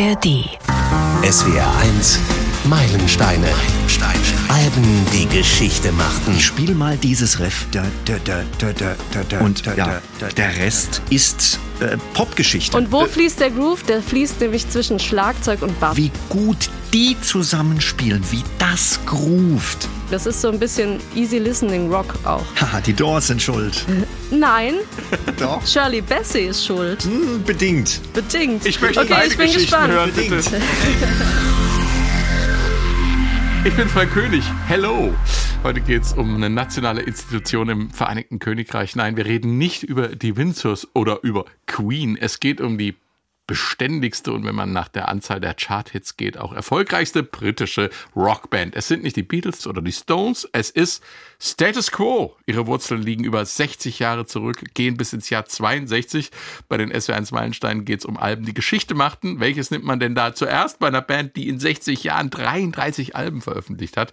ARD. SWR 1 Meilensteine. Meilensteine. Alben, die Geschichte machten. Spiel mal dieses Riff. Da, da, da, da, da, da, da, Und ja, der Rest ist äh, Popgeschichte. Und wo fließt der Groove? Der fließt nämlich zwischen Schlagzeug und Bass. wie gut die zusammenspielen, wie das groovt. Das ist so ein bisschen easy listening Rock auch. Haha, die Doors sind schuld. Nein, Doch. Shirley Bassey ist schuld. Hm, bedingt. Bedingt. Ich möchte okay, ich bin gespannt. hören, bitte. Ich bin Frank König. Hello. Heute geht es um eine nationale Institution im Vereinigten Königreich. Nein, wir reden nicht über die Windsors oder über Queen. Es geht um die beständigste und wenn man nach der Anzahl der Charthits geht, auch erfolgreichste britische Rockband. Es sind nicht die Beatles oder die Stones, es ist Status Quo. Ihre Wurzeln liegen über 60 Jahre zurück, gehen bis ins Jahr 62. Bei den SW1 Meilensteinen geht es um Alben, die Geschichte machten. Welches nimmt man denn da zuerst bei einer Band, die in 60 Jahren 33 Alben veröffentlicht hat?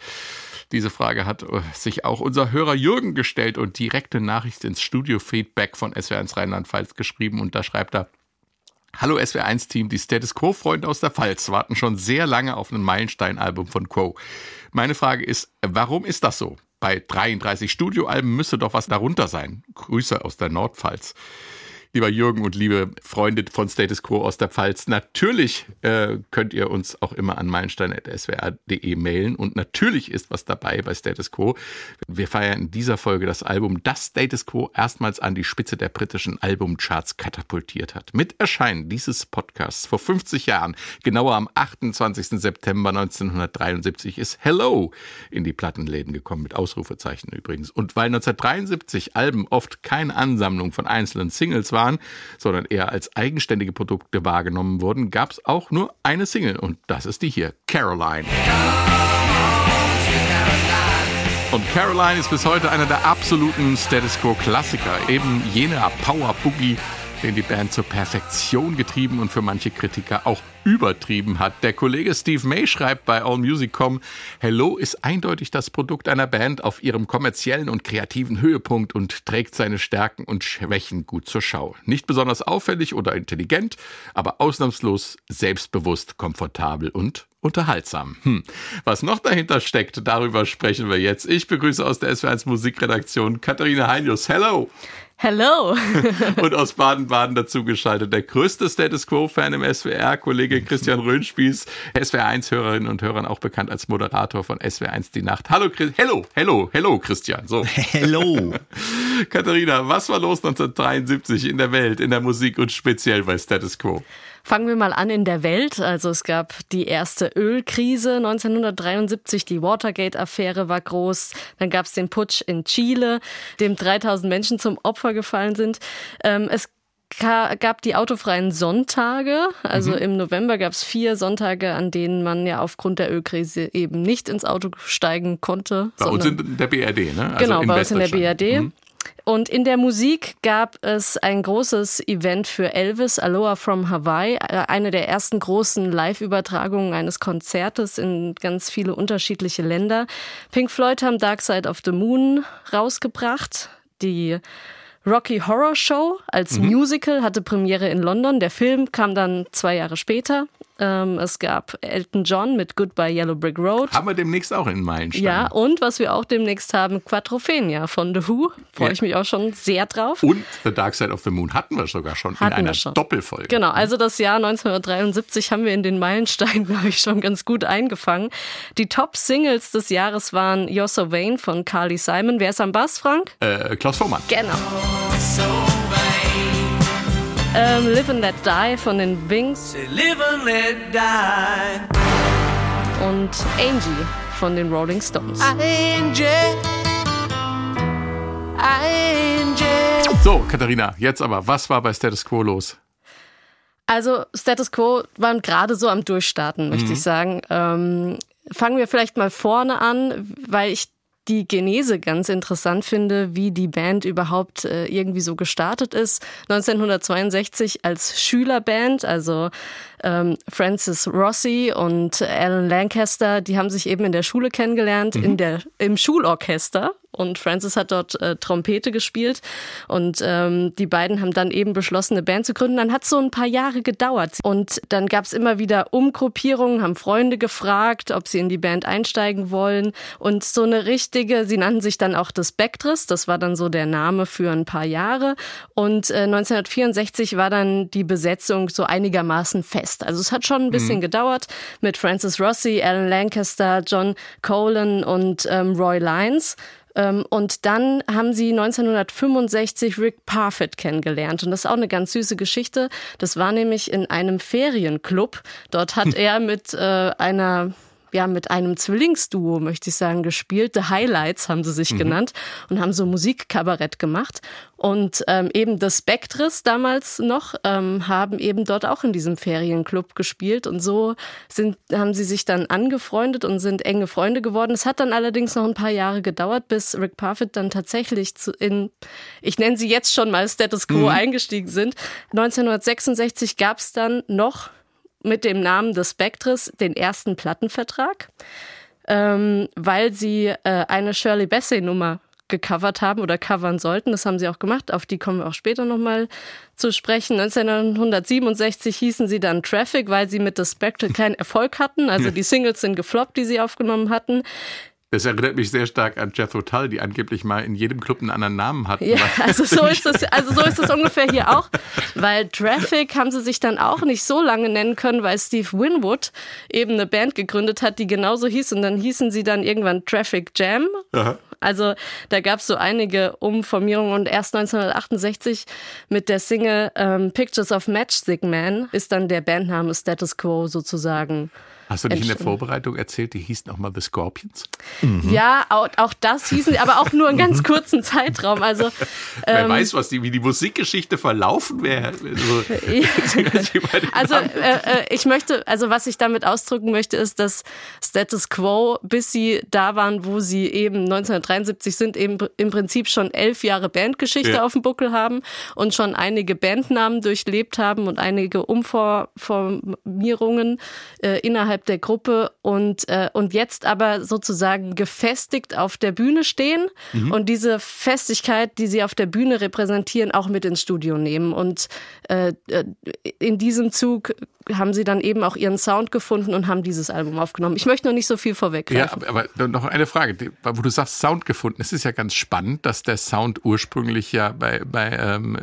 Diese Frage hat äh, sich auch unser Hörer Jürgen gestellt und direkte Nachricht ins Studio-Feedback von SW1 Rheinland-Pfalz geschrieben. Und da schreibt er, Hallo SW1-Team, die Status Quo-Freunde aus der Pfalz warten schon sehr lange auf ein Meilenstein-Album von Quo. Meine Frage ist, warum ist das so? Bei 33 Studioalben müsste doch was darunter sein. Grüße aus der Nordpfalz. Lieber Jürgen und liebe Freunde von Status Quo aus der Pfalz, natürlich äh, könnt ihr uns auch immer an meilenstein.swr.de mailen und natürlich ist was dabei bei Status Quo. Wir feiern in dieser Folge das Album, das Status Quo erstmals an die Spitze der britischen Albumcharts katapultiert hat. Mit Erscheinen dieses Podcasts vor 50 Jahren, genauer am 28. September 1973, ist Hello in die Plattenläden gekommen, mit Ausrufezeichen übrigens. Und weil 1973 Alben oft keine Ansammlung von einzelnen Singles waren, sondern eher als eigenständige Produkte wahrgenommen wurden, gab es auch nur eine Single und das ist die hier, Caroline. Und Caroline ist bis heute einer der absoluten Status Quo Klassiker, eben jener Power Boogie, den die Band zur Perfektion getrieben und für manche Kritiker auch übertrieben hat. Der Kollege Steve May schreibt bei AllMusic.com, Hello ist eindeutig das Produkt einer Band auf ihrem kommerziellen und kreativen Höhepunkt und trägt seine Stärken und Schwächen gut zur Schau. Nicht besonders auffällig oder intelligent, aber ausnahmslos selbstbewusst, komfortabel und unterhaltsam. Hm. Was noch dahinter steckt, darüber sprechen wir jetzt. Ich begrüße aus der SW1 Musikredaktion Katharina Heinius. Hello! Hello. Und aus Baden-Baden dazu geschaltet der größte Status Quo-Fan im SWR, Kollege Christian Röhnspieß, SWR1-Hörerinnen und Hörern auch bekannt als Moderator von SWR1 Die Nacht. Hallo, Chris hello, hello, hello, Christian. So. Hello. Katharina, was war los 1973 in der Welt, in der Musik und speziell bei Status Quo? Fangen wir mal an in der Welt. Also es gab die erste Ölkrise 1973, die Watergate-Affäre war groß. Dann gab es den Putsch in Chile, dem 3000 Menschen zum Opfer gefallen sind. Ähm, es gab die autofreien Sonntage. Also Mhm. im November gab es vier Sonntage, an denen man ja aufgrund der Ölkrise eben nicht ins Auto steigen konnte. Bei uns in der BRD, ne? Also genau, bei uns in der. BRD. Mhm. Und in der Musik gab es ein großes Event für Elvis, Aloha from Hawaii, äh, eine der ersten großen Live-Übertragungen eines Konzertes in ganz viele unterschiedliche Länder. Pink Floyd haben Dark Side of the Moon rausgebracht. Die Rocky Horror Show als Mhm. Musical hatte Premiere in London. Der Film kam dann zwei Jahre später. Ähm, es gab Elton John mit Goodbye Yellow Brick Road. Haben wir demnächst auch in Meilenstein. Ja, und was wir auch demnächst haben, Quadrophenia von The Who. Freue Ja. ich mich auch schon sehr drauf. Und The Dark Side of the Moon hatten wir sogar schon Hatten in einer schon. Doppelfolge. Genau, also das Jahr 1973 haben wir in den Meilensteinen, glaube ich, schon ganz gut eingefangen. Die Top-Singles des Jahres waren You're So Vain von Carly Simon. Wer ist am Bass, Frank? Äh, Klaus Vormann. Genau. Ähm, Live and Let Die von den Wings Live and let die. und Angie von den Rolling Stones. Angel. Angel. So, Katharina, jetzt aber, was war bei Status Quo los? Also Status Quo waren gerade so am Durchstarten, möchte ich sagen. Ähm, fangen wir vielleicht mal vorne an, weil ich die Genese ganz interessant finde, wie die Band überhaupt äh, irgendwie so gestartet ist. 1962 als Schülerband, also ähm, Francis Rossi und Alan Lancaster, die haben sich eben in der Schule kennengelernt, in der, im Schulorchester. und Francis hat dort äh, Trompete gespielt und ähm, die beiden haben dann eben beschlossen, eine Band zu gründen. Dann hat es so ein paar Jahre gedauert und dann gab es immer wieder Umgruppierungen, haben Freunde gefragt, ob sie in die Band einsteigen wollen und so eine richtige, sie nannten sich dann auch das Spectres, das war dann so der Name für ein paar Jahre und äh, 1964 war dann die Besetzung so einigermaßen fest. Also es hat schon ein bisschen mhm. gedauert mit Francis Rossi, Alan Lancaster, John Colan und ähm, Roy Lyons. Ähm, und dann haben sie 1965 Rick Parfit kennengelernt. Und das ist auch eine ganz süße Geschichte. Das war nämlich in einem Ferienclub. Dort hat er mit äh, einer ja, mit einem Zwillingsduo, möchte ich sagen, gespielt. The Highlights haben sie sich mhm. genannt und haben so Musikkabarett gemacht. Und ähm, eben The Spectres damals noch ähm, haben eben dort auch in diesem Ferienclub gespielt. Und so sind, haben sie sich dann angefreundet und sind enge Freunde geworden. Es hat dann allerdings noch ein paar Jahre gedauert, bis Rick Parfit dann tatsächlich zu, in, ich nenne sie jetzt schon mal Status Quo mhm. eingestiegen sind. 1966 gab es dann noch mit dem Namen des Spectres den ersten Plattenvertrag, ähm, weil sie äh, eine Shirley Bassey-Nummer gecovert haben oder covern sollten. Das haben sie auch gemacht. Auf die kommen wir auch später nochmal zu sprechen. 1967 hießen sie dann Traffic, weil sie mit The Spectre keinen Erfolg hatten. Also die Singles sind gefloppt, die sie aufgenommen hatten. Das erinnert mich sehr stark an Jethro Tull, die angeblich mal in jedem Club einen anderen Namen hatten. Ja, also so ist es, also so ist es ungefähr hier auch, weil Traffic haben sie sich dann auch nicht so lange nennen können, weil Steve Winwood eben eine Band gegründet hat, die genauso hieß und dann hießen sie dann irgendwann Traffic Jam. Aha. Also da gab es so einige Umformierungen und erst 1968 mit der Single ähm, Pictures of Matchstick Man ist dann der Bandname Status Quo sozusagen Hast du nicht in der Vorbereitung erzählt, die hießen auch mal The Scorpions? Mhm. Ja, auch, auch, das hießen sie, aber auch nur einen ganz kurzen Zeitraum. Also, Wer ähm, weiß, was die, wie die Musikgeschichte verlaufen wäre. Also, also äh, äh, ich möchte, also was ich damit ausdrücken möchte, ist, dass Status Quo, bis sie da waren, wo sie eben 1973 sind, eben im Prinzip schon elf Jahre Bandgeschichte ja. auf dem Buckel haben und schon einige Bandnamen durchlebt haben und einige Umformierungen äh, innerhalb innerhalb der Gruppe und, äh, und jetzt aber sozusagen gefestigt auf der Bühne stehen mhm. und diese Festigkeit, die sie auf der Bühne repräsentieren, auch mit ins Studio nehmen. Und äh, äh in diesem Zug haben sie dann eben auch ihren Sound gefunden und haben dieses Album aufgenommen. Ich möchte noch nicht so viel vorweggreifen. Ja, aber, aber noch eine Frage, wo du sagst Sound gefunden. Es ist ja ganz spannend, dass der Sound ursprünglich ja bei, bei ähm,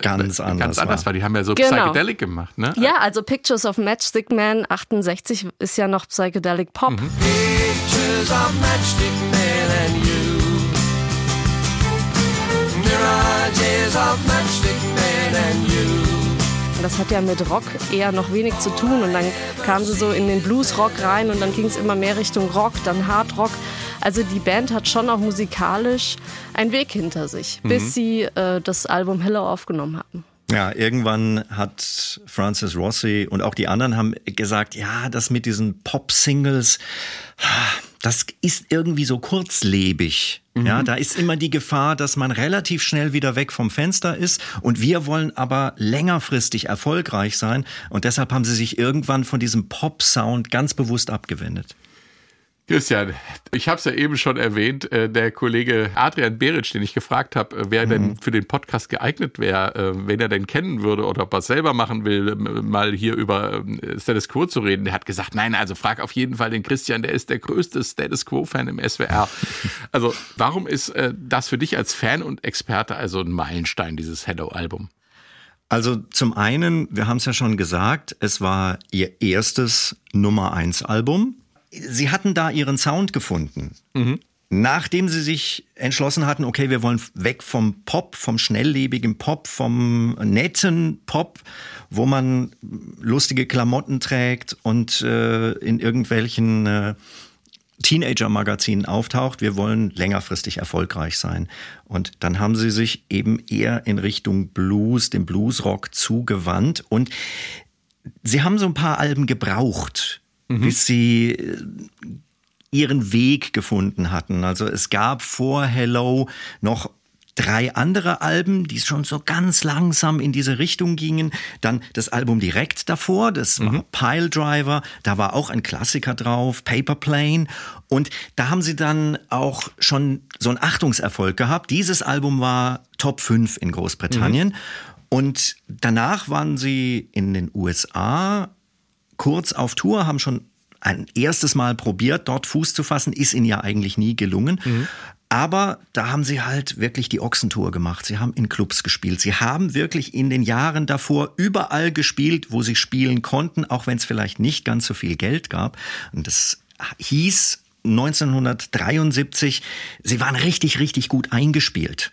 ganz, bei, anders, ganz anders war. war. Die haben ja so genau. Psychedelic gemacht, ne? Ja, also Pictures of Matchstick Man 68 ist ja noch Psychedelic Pop. Mhm. Pictures of Matchstick Man and you Mirages of Matchstick Man and you das hat ja mit Rock eher noch wenig zu tun. Und dann kamen sie so in den Bluesrock rein und dann ging es immer mehr Richtung Rock, dann Hardrock. Also die Band hat schon auch musikalisch einen Weg hinter sich, mhm. bis sie äh, das Album Hello aufgenommen hatten. Ja, irgendwann hat Francis Rossi und auch die anderen haben gesagt, ja, das mit diesen Pop-Singles, das ist irgendwie so kurzlebig. Mhm. Ja, da ist immer die Gefahr, dass man relativ schnell wieder weg vom Fenster ist. Und wir wollen aber längerfristig erfolgreich sein. Und deshalb haben sie sich irgendwann von diesem Pop-Sound ganz bewusst abgewendet. Christian, ich habe es ja eben schon erwähnt, äh, der Kollege Adrian Beritsch, den ich gefragt habe, äh, wer mhm. denn für den Podcast geeignet wäre, äh, wenn er denn kennen würde oder ob er es selber machen will, mal hier über Status Quo zu reden. Der hat gesagt, nein, also frag auf jeden Fall den Christian, der ist der größte Status Quo-Fan im SWR. Also warum ist das für dich als Fan und Experte also ein Meilenstein, dieses Hello-Album? Also zum einen, wir haben es ja schon gesagt, es war ihr erstes Nummer 1 Album. Sie hatten da ihren Sound gefunden. Mhm. Nachdem sie sich entschlossen hatten, okay, wir wollen weg vom Pop, vom schnelllebigen Pop, vom netten Pop, wo man lustige Klamotten trägt und äh, in irgendwelchen äh, Teenager-Magazinen auftaucht. Wir wollen längerfristig erfolgreich sein. Und dann haben sie sich eben eher in Richtung Blues, dem Bluesrock zugewandt. Und sie haben so ein paar Alben gebraucht, mhm. bis sie äh, ihren Weg gefunden hatten. Also es gab vor Hello noch drei andere Alben, die schon so ganz langsam in diese Richtung gingen. Dann das Album direkt davor, das war Pile Driver, da war auch ein Klassiker drauf, Paper Plane. Und da haben sie dann auch schon so einen Achtungserfolg gehabt. Dieses Album war Top 5 in Großbritannien. Und danach waren sie in den USA kurz auf Tour, haben schon ein erstes Mal probiert, dort Fuß zu fassen, ist ihnen ja eigentlich nie gelungen. Aber da haben sie halt wirklich die Ochsentour gemacht. Sie haben in Clubs gespielt. Sie haben wirklich in den Jahren davor überall gespielt, wo sie spielen konnten, auch wenn es vielleicht nicht ganz so viel Geld gab. Und das hieß 1973, sie waren richtig, richtig gut eingespielt.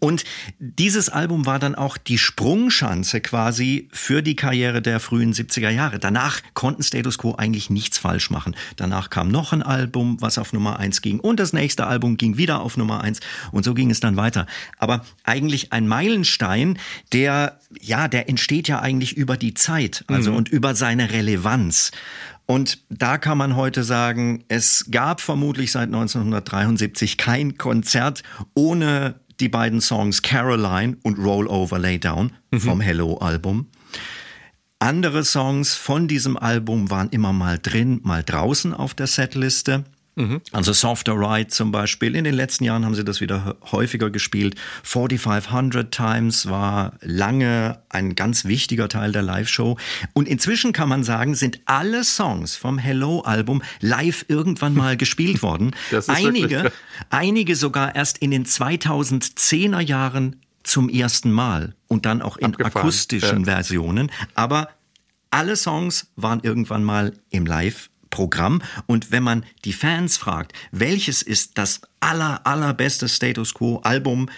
Und dieses Album war dann auch die Sprungschanze quasi für die Karriere der frühen 70er Jahre. Danach konnten Status Quo eigentlich nichts falsch machen. Danach kam noch ein Album, was auf Nummer eins ging und das nächste Album ging wieder auf Nummer eins und so ging es dann weiter. Aber eigentlich ein Meilenstein, der, ja, der entsteht ja eigentlich über die Zeit, also und über seine Relevanz. Und da kann man heute sagen, es gab vermutlich seit 1973 kein Konzert ohne die beiden Songs Caroline und Roll Over Lay Down vom Hello-Album. Andere Songs von diesem Album waren immer mal drin, mal draußen auf der Setliste. Also Softer Ride zum Beispiel. In den letzten Jahren haben sie das wieder häufiger gespielt. 4500 Times war lange ein ganz wichtiger Teil der Live-Show. Und inzwischen kann man sagen, sind alle Songs vom Hello-Album live irgendwann mal gespielt worden. Einige, wirklich- einige sogar erst in den 2010er Jahren zum ersten Mal und dann auch in Abgefahren, akustischen ja. Versionen. Aber alle Songs waren irgendwann mal im Live-Programm. Und wenn man die Fans fragt, welches ist das aller, allerbeste Status Quo-Album,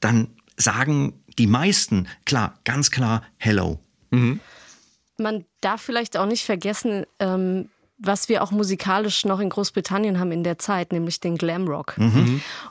dann sagen die meisten, klar, ganz klar, Hello. Man darf vielleicht auch nicht vergessen, ähm, was wir auch musikalisch noch in Großbritannien haben in der Zeit, nämlich den Glamrock.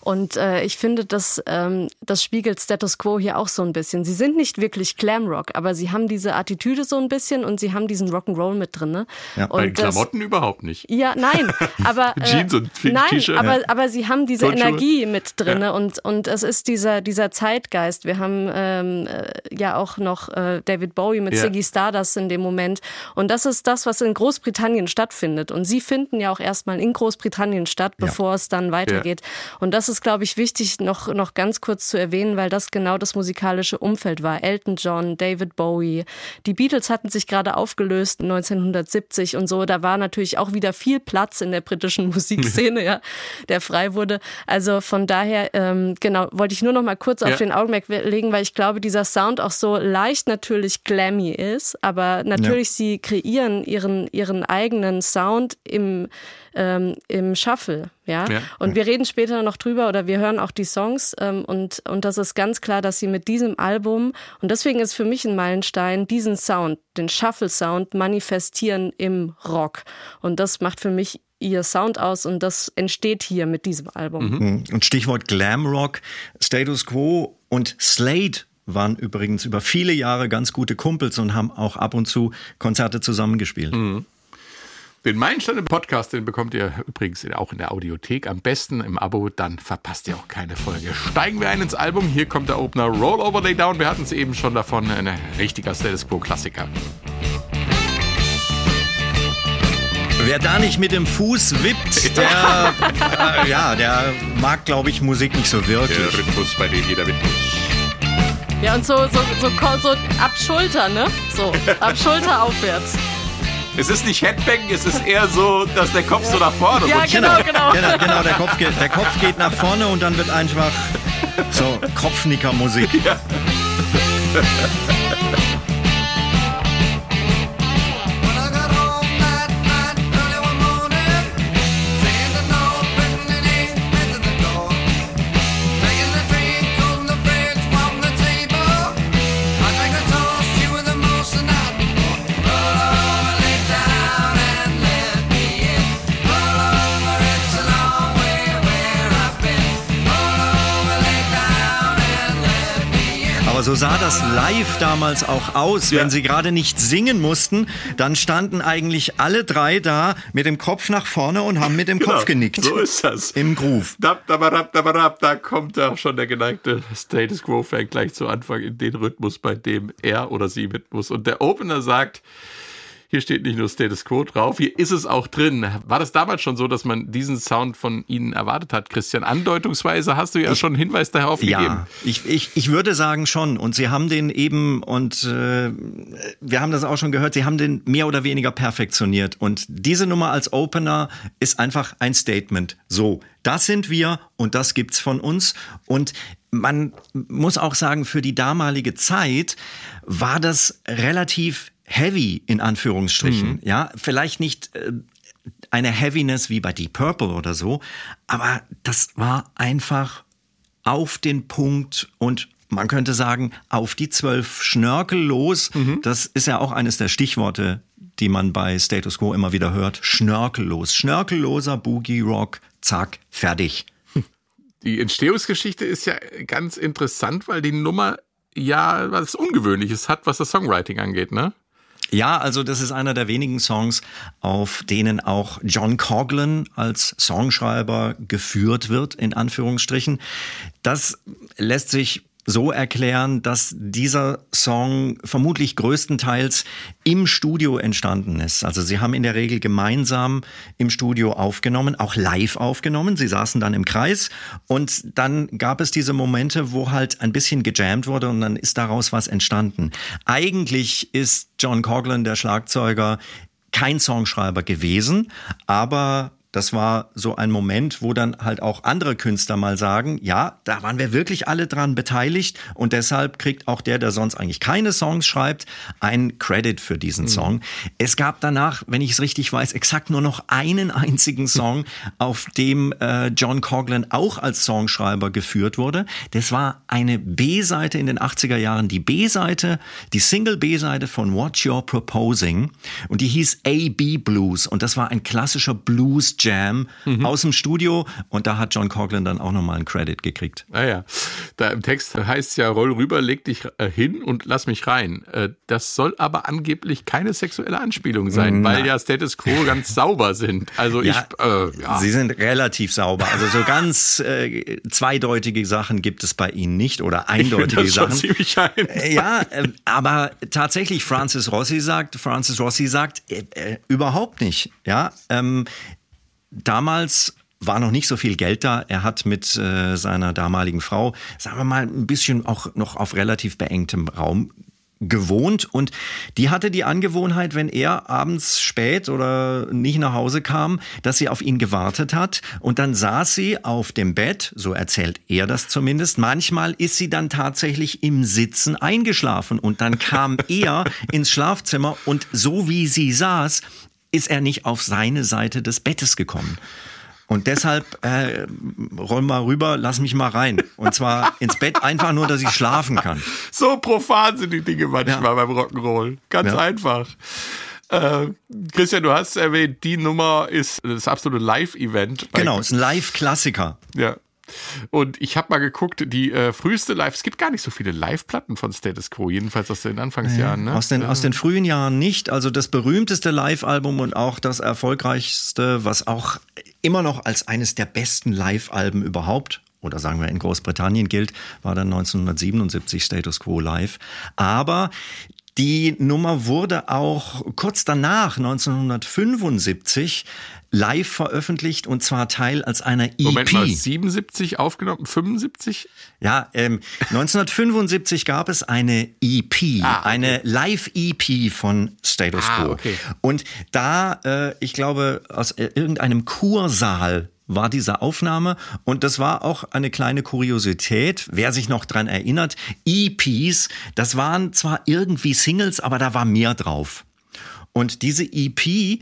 Und äh, ich finde, das, ähm, das spiegelt Status Quo hier auch so ein bisschen. Sie sind nicht wirklich Glamrock, aber sie haben diese Attitüde so ein bisschen und sie haben diesen Rock'n'Roll mit drin. Ne? Ja, Bei den das- Klamotten überhaupt nicht. Ja, nein, aber äh, Jeans und nein, aber aber sie haben diese Turnschuhe. Energie mit drinne und und es ist dieser dieser Zeitgeist. Wir haben ähm, äh, ja auch noch äh, David Bowie mit Ja. Ziggy Stardust in dem Moment und das ist das, was in Großbritannien stattfindet und sie finden ja auch erstmal in Großbritannien statt, bevor es dann weitergeht. Und das ist, glaube ich, wichtig noch noch ganz kurz zu erwähnen, weil das genau das musikalische Umfeld war. Elton John, David Bowie, die Beatles hatten sich gerade aufgelöst 1970 und so. Da war natürlich auch wieder viel Platz in der britischen Musikszene, ja, der frei wurde. Also von daher, ähm, genau, wollte ich nur noch mal kurz Ja. auf den Augenmerk legen, weil ich glaube, dieser Sound auch so leicht natürlich glammy ist, aber natürlich sie kreieren ihren ihren eigenen Sound im ähm, im Shuffle, ja. Ja. Und wir reden später noch drüber oder wir hören auch die Songs ähm, und und das ist ganz klar, dass sie mit diesem Album und deswegen ist für mich ein Meilenstein diesen Sound, den Shuffle Sound manifestieren im Rock und das macht für mich ihr Sound aus und das entsteht hier mit diesem Album. Und Stichwort Glamrock, Status Quo und Slade waren übrigens über viele Jahre ganz gute Kumpels und haben auch ab und zu Konzerte zusammengespielt. Den Meilenstein im Podcast, den bekommt ihr übrigens auch in der Audiothek. Am besten im Abo, dann verpasst ihr auch keine Folge. Steigen wir ein ins Album. Hier kommt der Opener Roll Over Lay Down. Wir hatten es eben schon davon. Ein richtiger Status Quo-Klassiker. Wer da nicht mit dem Fuß wippt, der, äh, ja, der mag, glaube ich, Musik nicht so wirklich. Der Rhythmus, bei dem jeder mit muss. Ja, und so, so, so, so ab Schulter, ne? So, ab Schulter aufwärts. Es ist nicht Headbang, es ist eher so, dass der Kopf so nach vorne Ja, rutscht. genau, genau. Genau, genau der, Kopf geht, der Kopf geht nach vorne und dann wird einfach so Kopfnicker-Musik. When so sah das live damals auch aus. Ja. Wenn sie gerade nicht singen mussten, dann standen eigentlich alle drei da mit dem Kopf nach vorne und haben mit dem Kopf genickt. Genau. So ist das. Im Groove. Dab, dabarab, dabarab, da kommt auch schon der geneigte Status Quo-Fan gleich zu Anfang in den Rhythmus, bei dem er oder sie mit muss. Und der Opener sagt, hier steht nicht nur Status Quo drauf, hier ist es auch drin. War das damals schon so, dass man diesen Sound von Ihnen erwartet hat, Christian? Andeutungsweise hast du ja schon einen Hinweis darauf gegeben. Ja, ich, ich, ich würde sagen schon. Und Sie haben den eben, und äh, wir haben das auch schon gehört, Sie haben den mehr oder weniger perfektioniert. Und diese Nummer als Opener ist einfach ein Statement. So, das sind wir und das gibt's von uns. Und man muss auch sagen, für die damalige Zeit war das relativ heavy in Anführungsstrichen. Ja, vielleicht nicht äh, eine Heaviness wie bei Deep Purple oder so, aber das war einfach auf den Punkt und man könnte sagen, auf die zwölf Schnörkel los. Das ist ja auch eines der Stichworte, die man bei Status Quo immer wieder hört. Schnörkellos. Schnörkelloser Boogie Rock. Zack, fertig. Die Entstehungsgeschichte ist ja ganz interessant, weil die Nummer ja was Ungewöhnliches hat, was das Songwriting angeht, ne? Ja, also das ist einer der wenigen Songs, auf denen auch John Coughlin als Songschreiber geführt wird, in Anführungsstrichen. Das lässt sich so erklären, dass dieser Song vermutlich größtenteils im Studio entstanden ist. Also sie haben in der Regel gemeinsam im Studio aufgenommen, auch live aufgenommen. Sie saßen dann im Kreis und dann gab es diese Momente, wo halt ein bisschen gejammt wurde und dann ist daraus was entstanden. Eigentlich ist John Coughlin, der Schlagzeuger, kein Songschreiber gewesen, aber das war so ein Moment, wo dann halt auch andere Künstler mal sagen, ja, da waren wir wirklich alle dran beteiligt und deshalb kriegt auch der, der sonst eigentlich keine Songs schreibt, einen Credit für diesen Song. Es gab danach, wenn ich es richtig weiß, exakt nur noch einen einzigen Song, auf dem äh, John Coughlin auch als Songschreiber geführt wurde. Das war eine B-Seite in den 80er Jahren, die B-Seite, die Single B-Seite von What You're Proposing und die hieß A-B Blues und das war ein klassischer Blues Jam aus dem Studio und da hat John Coughlin dann auch nochmal einen Credit gekriegt. Naja, da im Text heißt ja, roll rüber, leg dich äh, hin und lass mich rein. Äh, Das soll aber angeblich keine sexuelle Anspielung sein, weil ja Status Quo ganz sauber sind. Also Ja, ich, äh, ja. Sie sind relativ sauber. Also so ganz äh, zweideutige Sachen gibt es bei Ihnen nicht oder ich eindeutige das schon Sachen. ziemlich ein. Äh, Ja, äh, aber tatsächlich, Francis Rossi sagt, Francis Rossi sagt, überhaupt nicht. Ja, ähm, damals war noch nicht so viel Geld da. Er hat mit äh, seiner damaligen Frau, sagen wir mal, ein bisschen auch noch auf relativ beengtem Raum gewohnt und die hatte die Angewohnheit, wenn er abends spät oder nicht nach Hause kam, dass sie auf ihn gewartet hat und dann saß sie auf dem Bett, so erzählt er das zumindest. Manchmal ist sie dann tatsächlich im Sitzen eingeschlafen und dann kam er ins Schlafzimmer und so wie sie saß, ist er nicht auf seine Seite des Bettes gekommen. Und deshalb äh, roll mal rüber, lass mich mal rein. Und zwar ins Bett, einfach nur, dass ich schlafen kann. So profan sind die Dinge manchmal Ja. beim Rock'n'Roll. Ganz Ja. einfach. Äh, Christian, du hast erwähnt, die Nummer ist das absolute Live-Event. Genau, ist ein Live-Klassiker. Ja. Und ich habe mal geguckt, die äh, früheste Live, es gibt gar nicht so viele Live-Platten von Status Quo, jedenfalls aus den Anfangsjahren. Ne? Aus den, aus den frühen Jahren nicht. Also das berühmteste Live-Album und auch das erfolgreichste, was auch immer noch als eines der besten Live-Alben überhaupt oder sagen wir in Großbritannien gilt, war dann 1977 Status Quo Live. Aber die Nummer wurde auch kurz danach, 1975, live veröffentlicht und zwar Teil als einer EP. Moment mal, 77 aufgenommen, 75? Ja, ähm, 1975 gab es eine EP, Ah, okay. eine Live-EP von Status Ah, Quo. okay. Und da, äh, ich glaube, aus irgendeinem Kursaal war diese Aufnahme und das war auch eine kleine Kuriosität, wer sich noch dran erinnert, EPs, das waren zwar irgendwie Singles, aber da war mehr drauf. Und diese EP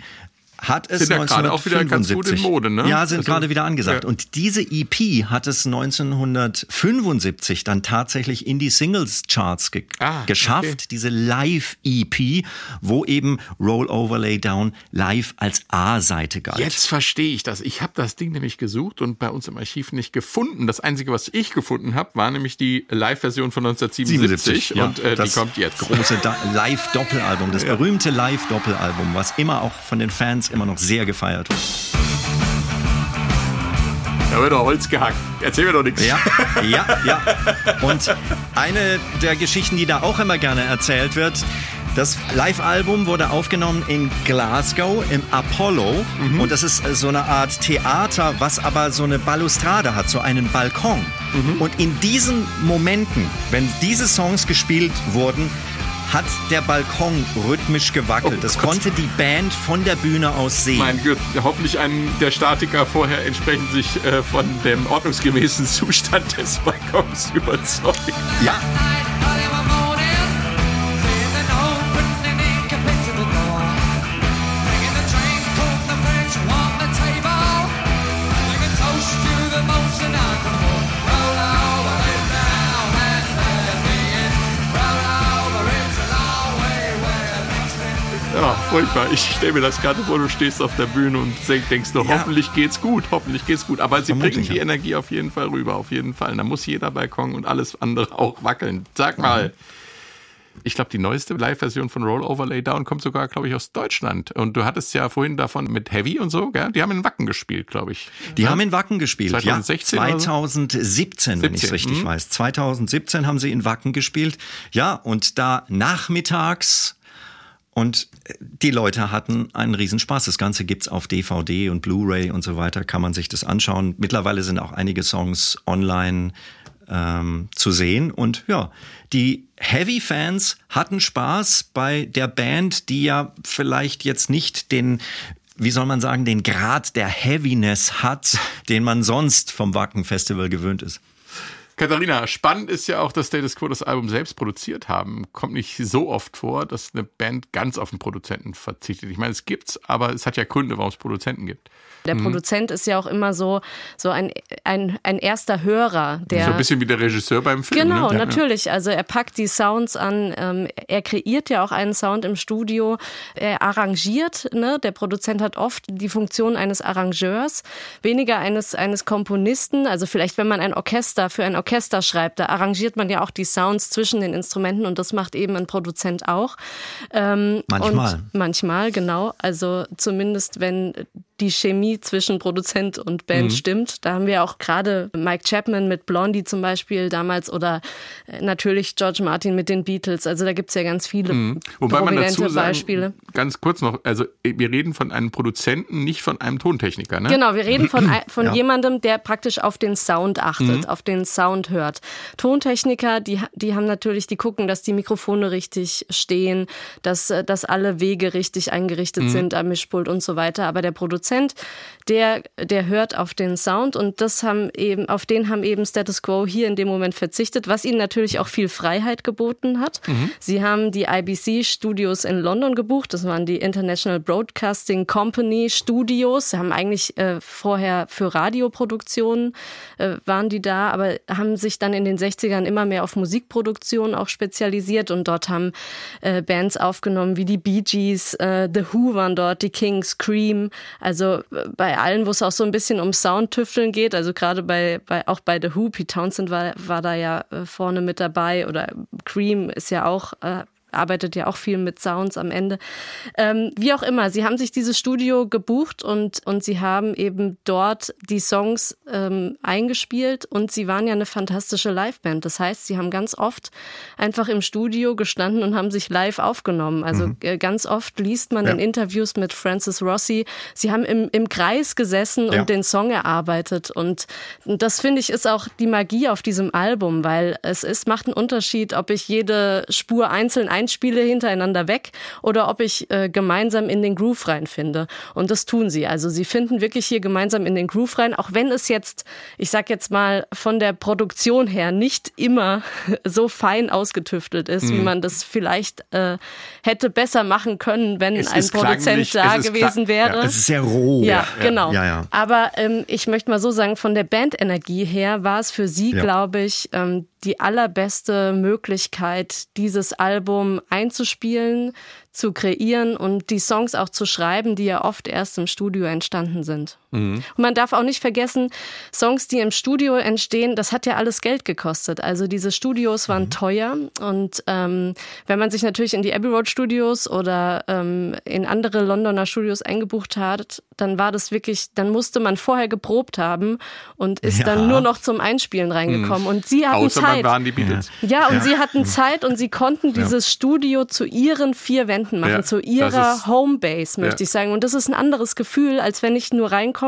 hat es Sind ja gerade auch wieder ganz gut in 1975 Mode, ne? Ja, sind Also, gerade wieder angesagt. ja. Und diese EP hat es 1975 dann tatsächlich in die Singles-Charts ge Ah, geschafft. okay. Diese Live-EP, wo eben Roll Over Lay Down live als A-Seite galt. Jetzt verstehe ich das. Ich habe das Ding nämlich gesucht und bei uns im Archiv nicht gefunden. Das Einzige, was ich gefunden habe, war nämlich die Live-Version von 1977 ja, und äh, die das kommt jetzt. Große Da- Live-Doppelalbum, das berühmte Live-Doppelalbum, was immer auch von den Fans immer noch sehr gefeiert wird. Da wird doch Holz gehackt. Erzähl mir doch nichts. Ja, ja, ja. Und eine der Geschichten, die da auch immer gerne erzählt wird, das Live-Album wurde aufgenommen in Glasgow im Apollo und das ist so eine Art Theater, was aber so eine Balustrade hat, so einen Balkon. Und in diesen Momenten, wenn diese Songs gespielt wurden, hat der Balkon rhythmisch gewackelt. Oh das Gott. konnte die Band von der Bühne aus sehen. Mein Gott, hoffentlich einen der Statiker vorher entsprechend sich äh, von dem ordnungsgemäßen Zustand des Balkons überzeugt. Ja, furchtbar. Ich stelle mir das gerade vor, du stehst auf der Bühne und denk- denkst nur, Ja. hoffentlich geht's gut, hoffentlich geht's gut. Aber sie bringen die ja. Energie auf jeden Fall rüber, auf jeden Fall. Da muss jeder Balkon und alles andere auch wackeln. Sag mal. Ich glaube, die neueste Live-Version von Roll Over Lay Down kommt sogar, glaube ich, aus Deutschland. Und du hattest ja vorhin davon mit Heavy und so, gell? Die haben in Wacken gespielt, glaube ich. Die haben in Wacken gespielt. 2016 ja, oder so? 2017, wenn ich es 17, richtig mhm. weiß. 2017 haben sie in Wacken gespielt. Ja, und da nachmittags und äh, die Leute hatten einen Riesenspaß. Das Ganze gibt's auf DVD und Blu-ray und so weiter, kann man sich das anschauen. Mittlerweile sind auch einige Songs online ähm, zu sehen. Und ja, die Heavy-Fans hatten Spaß bei der Band, die ja vielleicht jetzt nicht den wie soll man sagen, den Grad der Heaviness hat, den man sonst vom Wacken Festival gewöhnt ist. Katharina, spannend ist ja auch, dass Status Quo das Album selbst produziert haben. Kommt nicht so oft vor, dass eine Band ganz auf den Produzenten verzichtet. Ich meine, es gibt's, aber es hat ja Gründe, warum es Produzenten gibt. Der Produzent ist ja auch immer so, so ein, ein, ein erster Hörer, der. So ein bisschen wie der Regisseur beim Film. Genau, ne? natürlich. Also er packt die Sounds an, ähm, er kreiert ja auch einen Sound im Studio, er arrangiert, ne? Der Produzent hat oft die Funktion eines Arrangeurs, weniger eines, eines Komponisten. Also vielleicht, wenn man ein Orchester für ein Orchester schreibt, da arrangiert man ja auch die Sounds zwischen den Instrumenten und das macht eben ein Produzent auch. Ähm, Manchmal. Und manchmal, genau. Also zumindest, wenn die Chemie zwischen Produzent und Band stimmt. Da haben wir auch gerade Mike Chapman mit Blondie zum Beispiel damals oder äh, natürlich George Martin mit den Beatles. Also da gibt's ja ganz viele Wobei man dazu sagen, Beispiele. ganz kurz noch, also wir reden von einem Produzenten, nicht von einem Tontechniker, ne? Genau, wir reden von, von Ja. jemandem, der praktisch auf den Sound achtet, auf den Sound hört. Tontechniker, die, die haben natürlich, die gucken, dass die Mikrofone richtig stehen, dass, äh, dass alle Wege richtig eingerichtet sind am Mischpult und so weiter. Aber der Produzent, der, der hört auf den Sound und das haben eben, auf den haben eben Status Quo hier in dem Moment verzichtet, was ihnen natürlich auch viel Freiheit geboten hat. Sie haben die IBC Studios in London gebucht, das waren die International Broadcasting Company Studios. Sie haben eigentlich äh, vorher für Radioproduktionen äh, waren die da, aber haben sich dann in den 60ern immer mehr auf Musikproduktion auch spezialisiert und dort haben äh, Bands aufgenommen wie die Bee Gees, äh, The Who waren dort, die Kings, Cream, also äh, bei allen, wo es auch so ein bisschen um Soundtüfteln geht, also gerade bei, bei auch bei The Who, Pete Townsend war, war da ja äh, vorne mit dabei oder Cream ist ja auch äh, arbeitet ja auch viel mit Sounds am Ende. Ähm, wie auch immer, sie haben sich dieses Studio gebucht und, und sie haben eben dort die Songs ähm, eingespielt und sie waren ja eine fantastische Liveband. Das heißt, sie haben ganz oft einfach im Studio gestanden und haben sich live aufgenommen. Also äh, ganz oft liest man Ja. in Interviews mit Francis Rossi, sie haben im, im Kreis gesessen und Ja. den Song erarbeitet und das finde ich ist auch die Magie auf diesem Album, weil es ist, macht einen Unterschied, ob ich jede Spur einzeln einspiele hintereinander weg oder ob ich äh, gemeinsam in den Groove reinfinde. Und das tun sie. Also sie finden wirklich hier gemeinsam in den Groove rein, auch wenn es jetzt, ich sag jetzt mal, von der Produktion her nicht immer so fein ausgetüftelt ist, wie man das vielleicht äh, hätte besser machen können, wenn Es ein Produzent da gewesen wäre. Es ist sehr roh. Ja, genau. Ja, ja. Aber ähm, ich möchte mal so sagen, von der Bandenergie her war es für sie, Ja. glaube ich, ähm, die allerbeste Möglichkeit, dieses Album einzuspielen, zu kreieren und die Songs auch zu schreiben, die ja oft erst im Studio entstanden sind. Und man darf auch nicht vergessen, Songs, die im Studio entstehen, das hat ja alles Geld gekostet. Also diese Studios waren teuer und ähm, wenn man sich natürlich in die Abbey Road Studios oder ähm, in andere Londoner Studios eingebucht hat, dann war das wirklich, dann musste man vorher geprobt haben und ist Ja. dann nur noch zum Einspielen reingekommen. Und sie hatten Außer Zeit. waren die Beatles. Ja, und sie hatten Zeit und sie konnten dieses Studio zu ihren vier Wänden machen, Ja, zu ihrer Homebase, möchte Ja. ich sagen. Und das ist ein anderes Gefühl, als wenn ich nur reinkomme,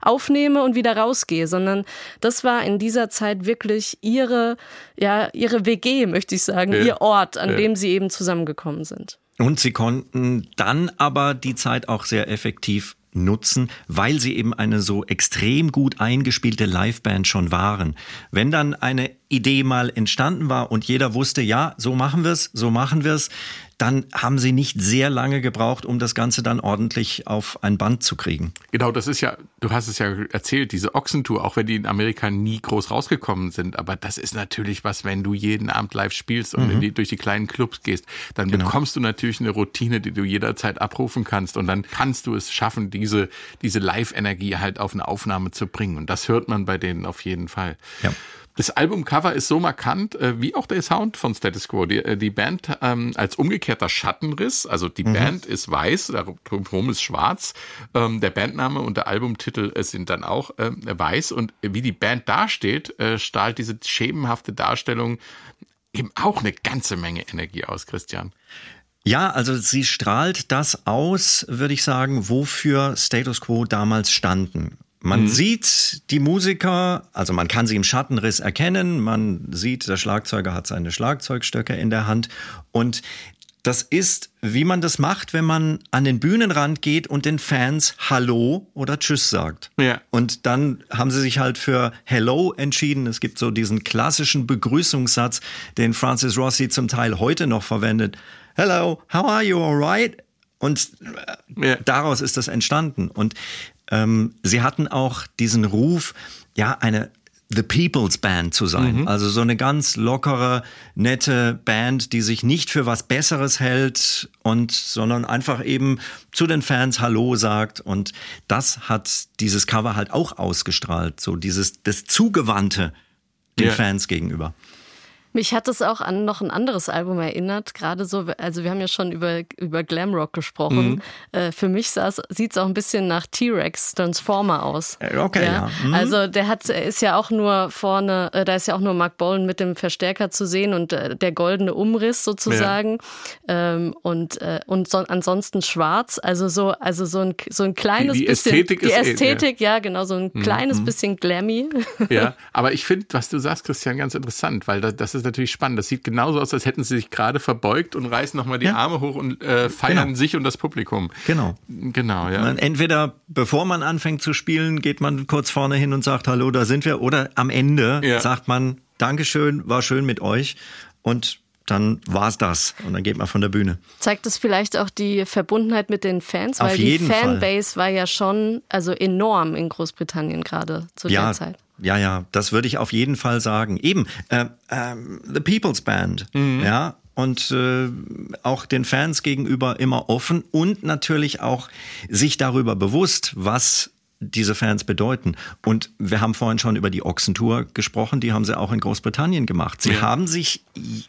aufnehme und wieder rausgehe, sondern das war in dieser Zeit wirklich ihre, ja, ihre WG, möchte ich sagen, Ja. ihr Ort, an Ja. dem sie eben zusammengekommen sind. Und sie konnten dann aber die Zeit auch sehr effektiv nutzen, weil sie eben eine so extrem gut eingespielte Liveband schon waren. Wenn dann eine Idee mal entstanden war und jeder wusste, ja, so machen wir es, so machen wir es, dann haben sie nicht sehr lange gebraucht, um das Ganze dann ordentlich auf ein Band zu kriegen. Genau, das ist ja, du hast es ja erzählt, diese Ochsentour, auch wenn die in Amerika nie groß rausgekommen sind, aber das ist natürlich was, wenn du jeden Abend live spielst und in die, durch die kleinen Clubs gehst, dann bekommst du natürlich eine Routine, die du jederzeit abrufen kannst und dann kannst du es schaffen, diese, diese Live-Energie halt auf eine Aufnahme zu bringen und das hört man bei denen auf jeden Fall. Ja. Das Albumcover ist so markant, äh, wie auch der Sound von Status Quo. Die, äh, die Band ähm, als umgekehrter Schattenriss, also die Band ist weiß, drumherum ist schwarz. Ähm, der Bandname und der Albumtitel äh, sind dann auch äh, weiß. Und wie die Band dasteht, äh, strahlt diese schemenhafte Darstellung eben auch eine ganze Menge Energie aus, Christian. Ja, also sie strahlt das aus, würde ich sagen, wofür Status Quo damals standen. Man sieht die Musiker, also man kann sie im Schattenriss erkennen, man sieht, der Schlagzeuger hat seine Schlagzeugstöcke in der Hand und das ist, wie man das macht, wenn man an den Bühnenrand geht und den Fans Hallo oder Tschüss sagt. Ja. Und dann haben sie sich halt für Hello entschieden. Es gibt so diesen klassischen Begrüßungssatz, den Francis Rossi zum Teil heute noch verwendet. Hello, how are you, alright? Und äh, Ja. daraus ist das entstanden. Und ähm, sie hatten auch diesen Ruf, ja, eine The People's Band zu sein. Also so eine ganz lockere, nette Band, die sich nicht für was Besseres hält und, sondern einfach eben zu den Fans Hallo sagt. Und das hat dieses Cover halt auch ausgestrahlt. So dieses, das Zugewandte den Ja. Fans gegenüber. Mich hat es auch an noch ein anderes Album erinnert, gerade so, also wir haben ja schon über, über Glamrock gesprochen. Äh, für mich sieht es auch ein bisschen nach T-Rex Transformer aus. Äh, okay, ja. Mhm. Also der hat, ist ja auch nur vorne, äh, da ist ja auch nur Mark Bolan mit dem Verstärker zu sehen und äh, der goldene Umriss sozusagen. Ähm, und und, und so, ansonsten schwarz, also so, also so ein, so ein kleines Die- die bisschen. Ästhetik die ist eh- Ästhetik, ja, genau, so ein kleines bisschen glammy. Ja, aber ich finde, was du sagst, Christian, ganz interessant, weil das, das ist natürlich spannend. Das sieht genauso aus, als hätten sie sich gerade verbeugt und reißen nochmal die Ja. Arme hoch und äh, feiern Genau. sich und das Publikum. Genau. Genau, ja. Man, entweder bevor man anfängt zu spielen, geht man kurz vorne hin und sagt, hallo, da sind wir. Oder am Ende Ja. sagt man, Dankeschön, war schön mit euch. Und dann war's das. Und dann geht man von der Bühne. Zeigt es vielleicht auch die Verbundenheit mit den Fans, Auf weil die jeden Fall. Fanbase war ja schon also enorm in Großbritannien gerade zu Ja, der Zeit. Ja, ja, das würde ich auf jeden Fall sagen. Eben, äh, ähm, The People's Band, Mhm. ja, und äh, auch den Fans gegenüber immer offen und natürlich auch sich darüber bewusst, was diese Fans bedeuten. Und wir haben vorhin schon über die Ochsentour gesprochen, die haben sie auch in Großbritannien gemacht. Sie haben sich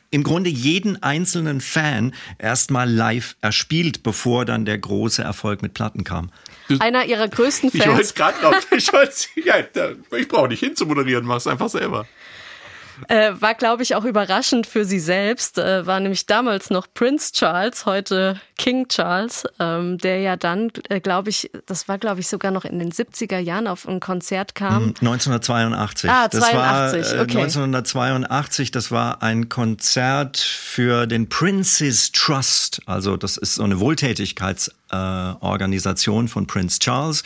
im Grunde jeden einzelnen Fan erstmal live erspielt, bevor dann der große Erfolg mit Platten kam. Einer ihrer größten Ich wollte Fans. es gerade drauf. Ich, ja, ich brauche nicht hinzumoderieren, mach's einfach selber. Äh, war, glaube ich, auch überraschend für sie selbst. Äh, war nämlich damals noch Prince Charles, heute King Charles, ähm, der ja dann, äh, glaube ich, das war, glaube ich, sogar noch in den 70er Jahren auf ein Konzert kam. 1982. Ah, das war 82, äh, okay. 1982, das war ein Konzert für den Prince's Trust. Also das ist so eine Wohltätigkeitsorganisation äh, von Prince Charles.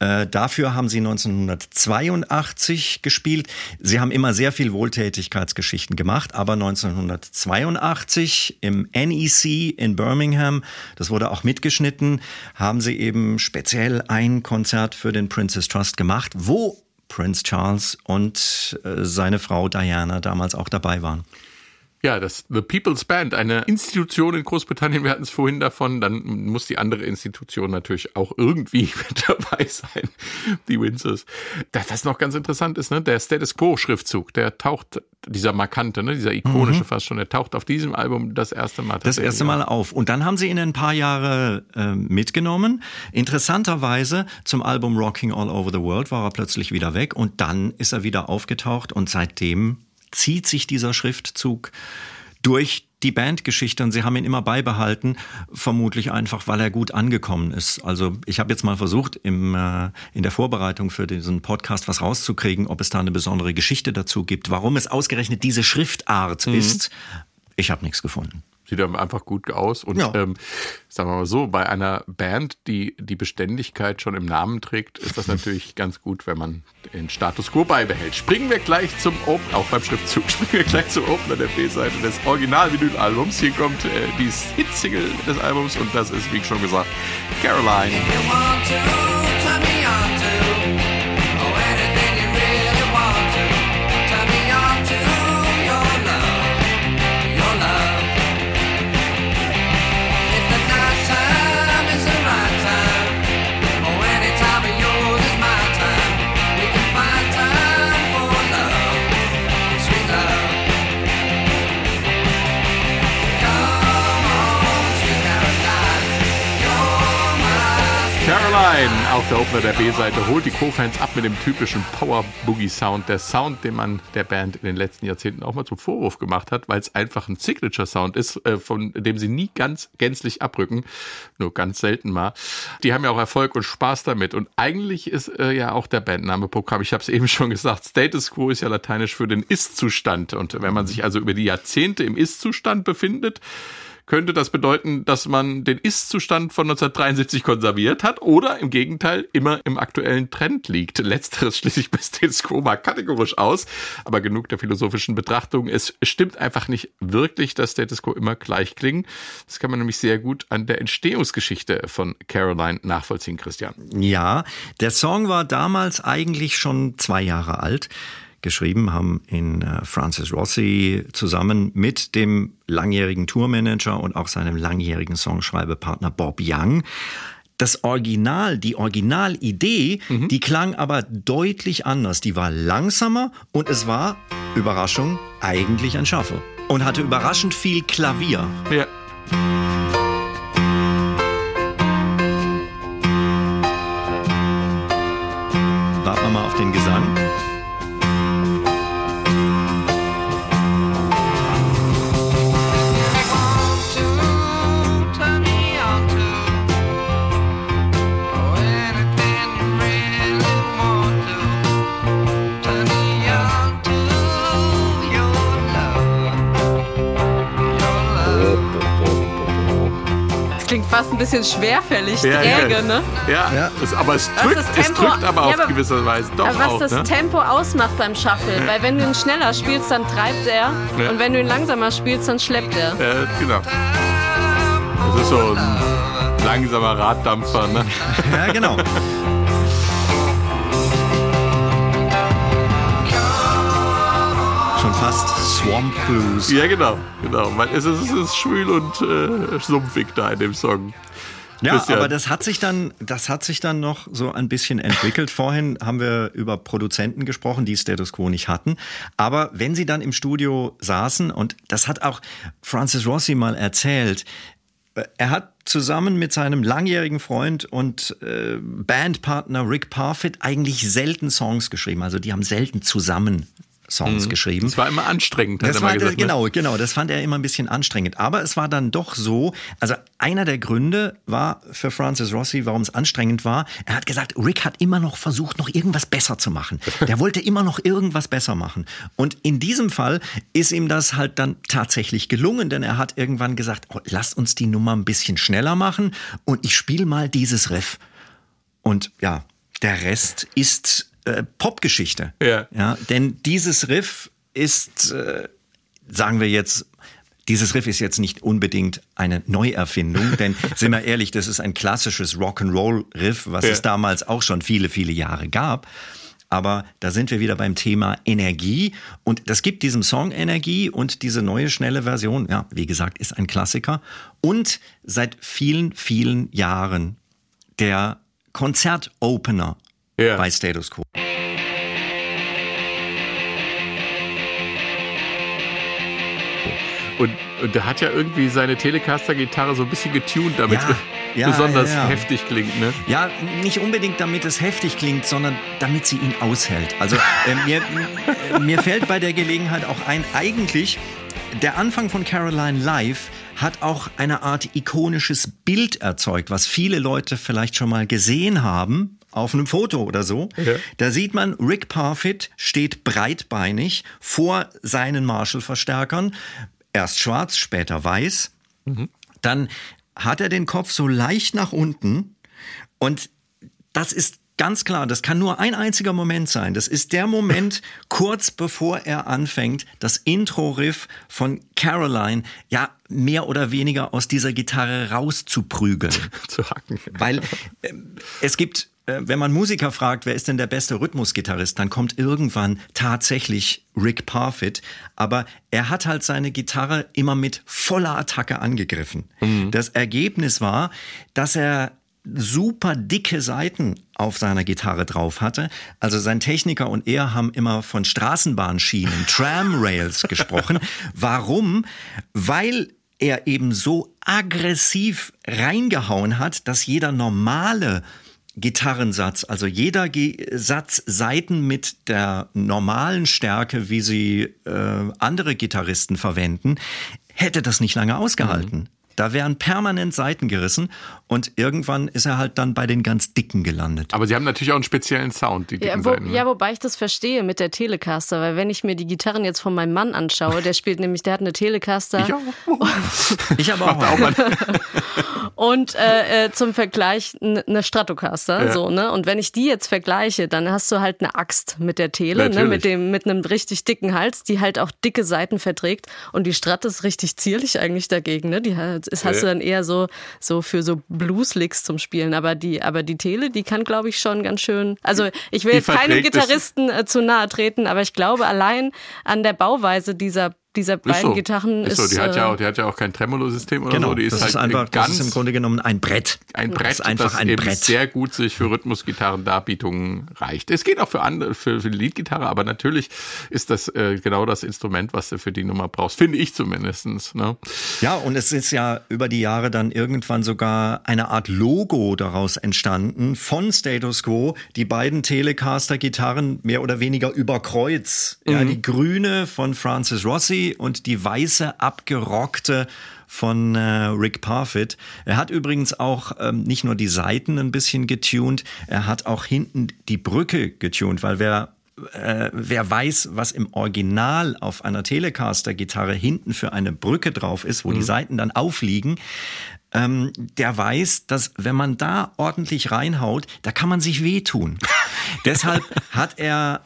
Äh, dafür haben sie 1982 gespielt. Sie haben immer sehr viel Wohltätigkeitsgeschichten gemacht, aber 1982 im NEC in Birmingham, das wurde auch mitgeschnitten, haben sie eben speziell ein Konzert für den Princess Trust gemacht, wo Prince Charles und äh, seine Frau Diana damals auch dabei waren. Ja, das The People's Band, eine Institution in Großbritannien, wir hatten es vorhin davon, dann muss die andere Institution natürlich auch irgendwie mit dabei sein, die Windsors. Das, was noch ganz interessant ist, ne, der Status Quo-Schriftzug, der taucht, dieser markante, ne, dieser ikonische fast schon, der taucht auf diesem Album das erste Mal. Das erste Mal auf. Und dann haben sie ihn ein paar Jahre äh, mitgenommen. Interessanterweise zum Album Rocking All Over the World war er plötzlich wieder weg und dann ist er wieder aufgetaucht und seitdem zieht sich dieser Schriftzug durch die Bandgeschichte und sie haben ihn immer beibehalten, vermutlich einfach, weil er gut angekommen ist. Also ich habe jetzt mal versucht, im, äh, in der Vorbereitung für diesen Podcast was rauszukriegen, ob es da eine besondere Geschichte dazu gibt, warum es ausgerechnet diese Schriftart ist. Ich habe nichts gefunden. Sieht dann einfach gut aus. Und Ja. ähm, sagen wir mal so, bei einer Band, die die Beständigkeit schon im Namen trägt, ist das natürlich ganz gut, wenn man den Status quo beibehält. Springen wir gleich zum Opener, auch beim Schriftzug, springen wir gleich zum Opener der B-Seite des Original-Vinyl-Albums. Hier kommt äh, die Hit-Single des Albums und das ist, wie schon gesagt, Caroline. Der Opener der B-Seite holt die Co-Fans ab mit dem typischen Power-Boogie-Sound. Der Sound, den man der Band in den letzten Jahrzehnten auch mal zum Vorwurf gemacht hat, weil es einfach ein Signature-Sound ist, äh, von dem sie nie ganz gänzlich abrücken. Nur ganz selten mal. Die haben ja auch Erfolg und Spaß damit. Und eigentlich ist äh, ja auch der Bandname Programm, ich habe es eben schon gesagt, Status Quo ist ja lateinisch für den Ist-Zustand. Und wenn man sich also über die Jahrzehnte im Ist-Zustand befindet, könnte das bedeuten, dass man den Ist-Zustand von 1973 konserviert hat oder im Gegenteil immer im aktuellen Trend liegt. Letzteres schließe ich bei Status Quo mal kategorisch aus, aber genug der philosophischen Betrachtung. Es stimmt einfach nicht wirklich, dass Status Quo immer gleich klingen. Das kann man nämlich sehr gut an der Entstehungsgeschichte von Caroline nachvollziehen, Christian. Ja, der Song war damals eigentlich schon zwei Jahre alt. Geschrieben haben ihn äh, Francis Rossi zusammen mit dem langjährigen Tourmanager und auch seinem langjährigen Songschreibepartner Bob Young. Das Original, die Originalidee, die klang aber deutlich anders. Die war langsamer und es war, Überraschung, eigentlich ein Shuffle. Und hatte überraschend viel Klavier. Ja. Warten wir mal auf den Gesang. Fast ein bisschen schwerfällig, Ja, träge, ja. ne? Ja, Ja. Es, aber es drückt, das es Tempo- drückt aber Ja, auf aber- gewisse Weise doch Aber was auch. das ne? Tempo ausmacht beim Shuffle, weil wenn du ihn schneller spielst, dann treibt er Ja. und wenn du ihn langsamer spielst, dann schleppt er. Äh, genau. Das ist so ein langsamer Raddampfer, ne? Ja, genau. Schon fast Swamp Blues. Ja, genau, genau. Es ist, es ist schwül und äh, sumpfig da in dem Song. Ja, Christian. aber das hat sich dann, das hat sich dann noch so ein bisschen entwickelt. Vorhin haben wir über Produzenten gesprochen, die Status Quo nicht hatten. Aber wenn sie dann im Studio saßen, und das hat auch Francis Rossi mal erzählt, äh, er hat zusammen mit seinem langjährigen Freund und äh, Bandpartner Rick Parfitt eigentlich selten Songs geschrieben. Also die haben selten zusammen Songs geschrieben. Das war immer anstrengend, Das er mal war, gesagt. ne? genau, genau, das fand er immer ein bisschen anstrengend. Aber es war dann doch so, also einer der Gründe war für Francis Rossi, warum es anstrengend war, er hat gesagt, Rick hat immer noch versucht, noch irgendwas besser zu machen. Der wollte immer noch irgendwas besser machen. Und in diesem Fall ist ihm das halt dann tatsächlich gelungen, denn er hat irgendwann gesagt, oh, lasst uns die Nummer ein bisschen schneller machen und ich spiele mal dieses Riff. Und ja, der Rest ist äh, Popgeschichte. Ja. ja. Denn dieses Riff ist, äh, sagen wir jetzt, dieses Riff ist jetzt nicht unbedingt eine Neuerfindung, denn sind wir ehrlich, das ist ein klassisches Rock'n'Roll-Riff, was Ja. es damals auch schon viele, viele Jahre gab. Aber da sind wir wieder beim Thema Energie und das gibt diesem Song Energie und diese neue schnelle Version, ja, wie gesagt, ist ein Klassiker und seit vielen, vielen Jahren der Konzertopener Ja. bei Status Quo. Und, und der hat ja irgendwie seine Telecaster-Gitarre so ein bisschen getuned, damit Ja, es ja, besonders ja, ja. heftig klingt. Ne? Ja, nicht unbedingt, damit es heftig klingt, sondern damit sie ihn aushält. Also äh, mir, äh, mir fällt bei der Gelegenheit auch ein, eigentlich der Anfang von Caroline Live hat auch eine Art ikonisches Bild erzeugt, was viele Leute vielleicht schon mal gesehen haben auf einem Foto oder so. Da sieht man, Rick Parfit steht breitbeinig vor seinen Marshall-Verstärkern. Erst schwarz, später weiß. Dann hat er den Kopf so leicht nach unten und das ist ganz klar, das kann nur ein einziger Moment sein. Das ist der Moment kurz bevor er anfängt, das Intro-Riff von Caroline ja mehr oder weniger aus dieser Gitarre rauszuprügeln. Zu hacken. Weil ähm, es gibt, äh, wenn man Musiker fragt, wer ist denn der beste Rhythmusgitarrist, dann kommt irgendwann tatsächlich Rick Parfit. Aber er hat halt seine Gitarre immer mit voller Attacke angegriffen. Das Ergebnis war, dass er super dicke Seiten auf seiner Gitarre drauf hatte. Also sein Techniker und er haben immer von Straßenbahnschienen, Tramrails gesprochen. Warum? Weil er eben so aggressiv reingehauen hat, dass jeder normale Gitarrensatz, also jeder Ge Satz Seiten mit der normalen Stärke, wie sie äh, andere Gitarristen verwenden, hätte das nicht lange ausgehalten. Da wären permanent Seiten gerissen und irgendwann ist er halt dann bei den ganz dicken gelandet. Aber sie haben natürlich auch einen speziellen Sound, die dicken Ja, wo, Seiten. ne? ja, wobei ich das verstehe mit der Telecaster, weil wenn ich mir die Gitarren jetzt von meinem Mann anschaue, der spielt nämlich, der hat eine Telecaster Ich auch. Ich aber auch. Auch mal. und äh, äh, zum Vergleich eine Stratocaster, Ja. so ne. Und wenn ich die jetzt vergleiche, dann hast du halt eine Axt mit der Tele, ne, mit dem mit einem richtig dicken Hals, die halt auch dicke Seiten verträgt. Und die Strat ist richtig zierlich eigentlich dagegen, ne. Die hat, ist, hast Ja. du dann eher so so für so Blues-Licks zum Spielen. Aber die aber die Tele, die kann, glaube ich, schon ganz schön. Also ich will Die jetzt keinem. Gitarristen äh, zu nahe treten, aber ich glaube allein an der Bauweise dieser dieser Ist beiden so. Gitarren ist ist, so. Die hat, ja äh, auch, die hat ja auch kein Tremolo-System oder Genau, so. Die ist das halt ist einfach, das ganz ist im Grunde genommen ein Brett. ein Brett, das ist einfach das ein eben Brett. sehr gut sich für Rhythmusgitarren-Darbietungen reicht. Es geht auch für andere, für, für die Leadgitarre, aber natürlich ist das äh, genau das Instrument, was du für die Nummer brauchst. Finde ich zumindestens. Ne? Ja, und es ist ja über die Jahre dann irgendwann sogar eine Art Logo daraus entstanden von Status Quo. Die beiden Telecaster-Gitarren mehr oder weniger über Kreuz. Ja, die grüne von Francis Rossi und die weiße abgerockte von äh, Rick Parfit. Er hat übrigens auch ähm, nicht nur die Seiten ein bisschen getuned, er hat auch hinten die Brücke getuned, weil wer äh, wer weiß, was im Original auf einer Telecaster-Gitarre hinten für eine Brücke drauf ist, wo die Seiten dann aufliegen, ähm, der weiß, dass wenn man da ordentlich reinhaut, da kann man sich wehtun. Deshalb hat er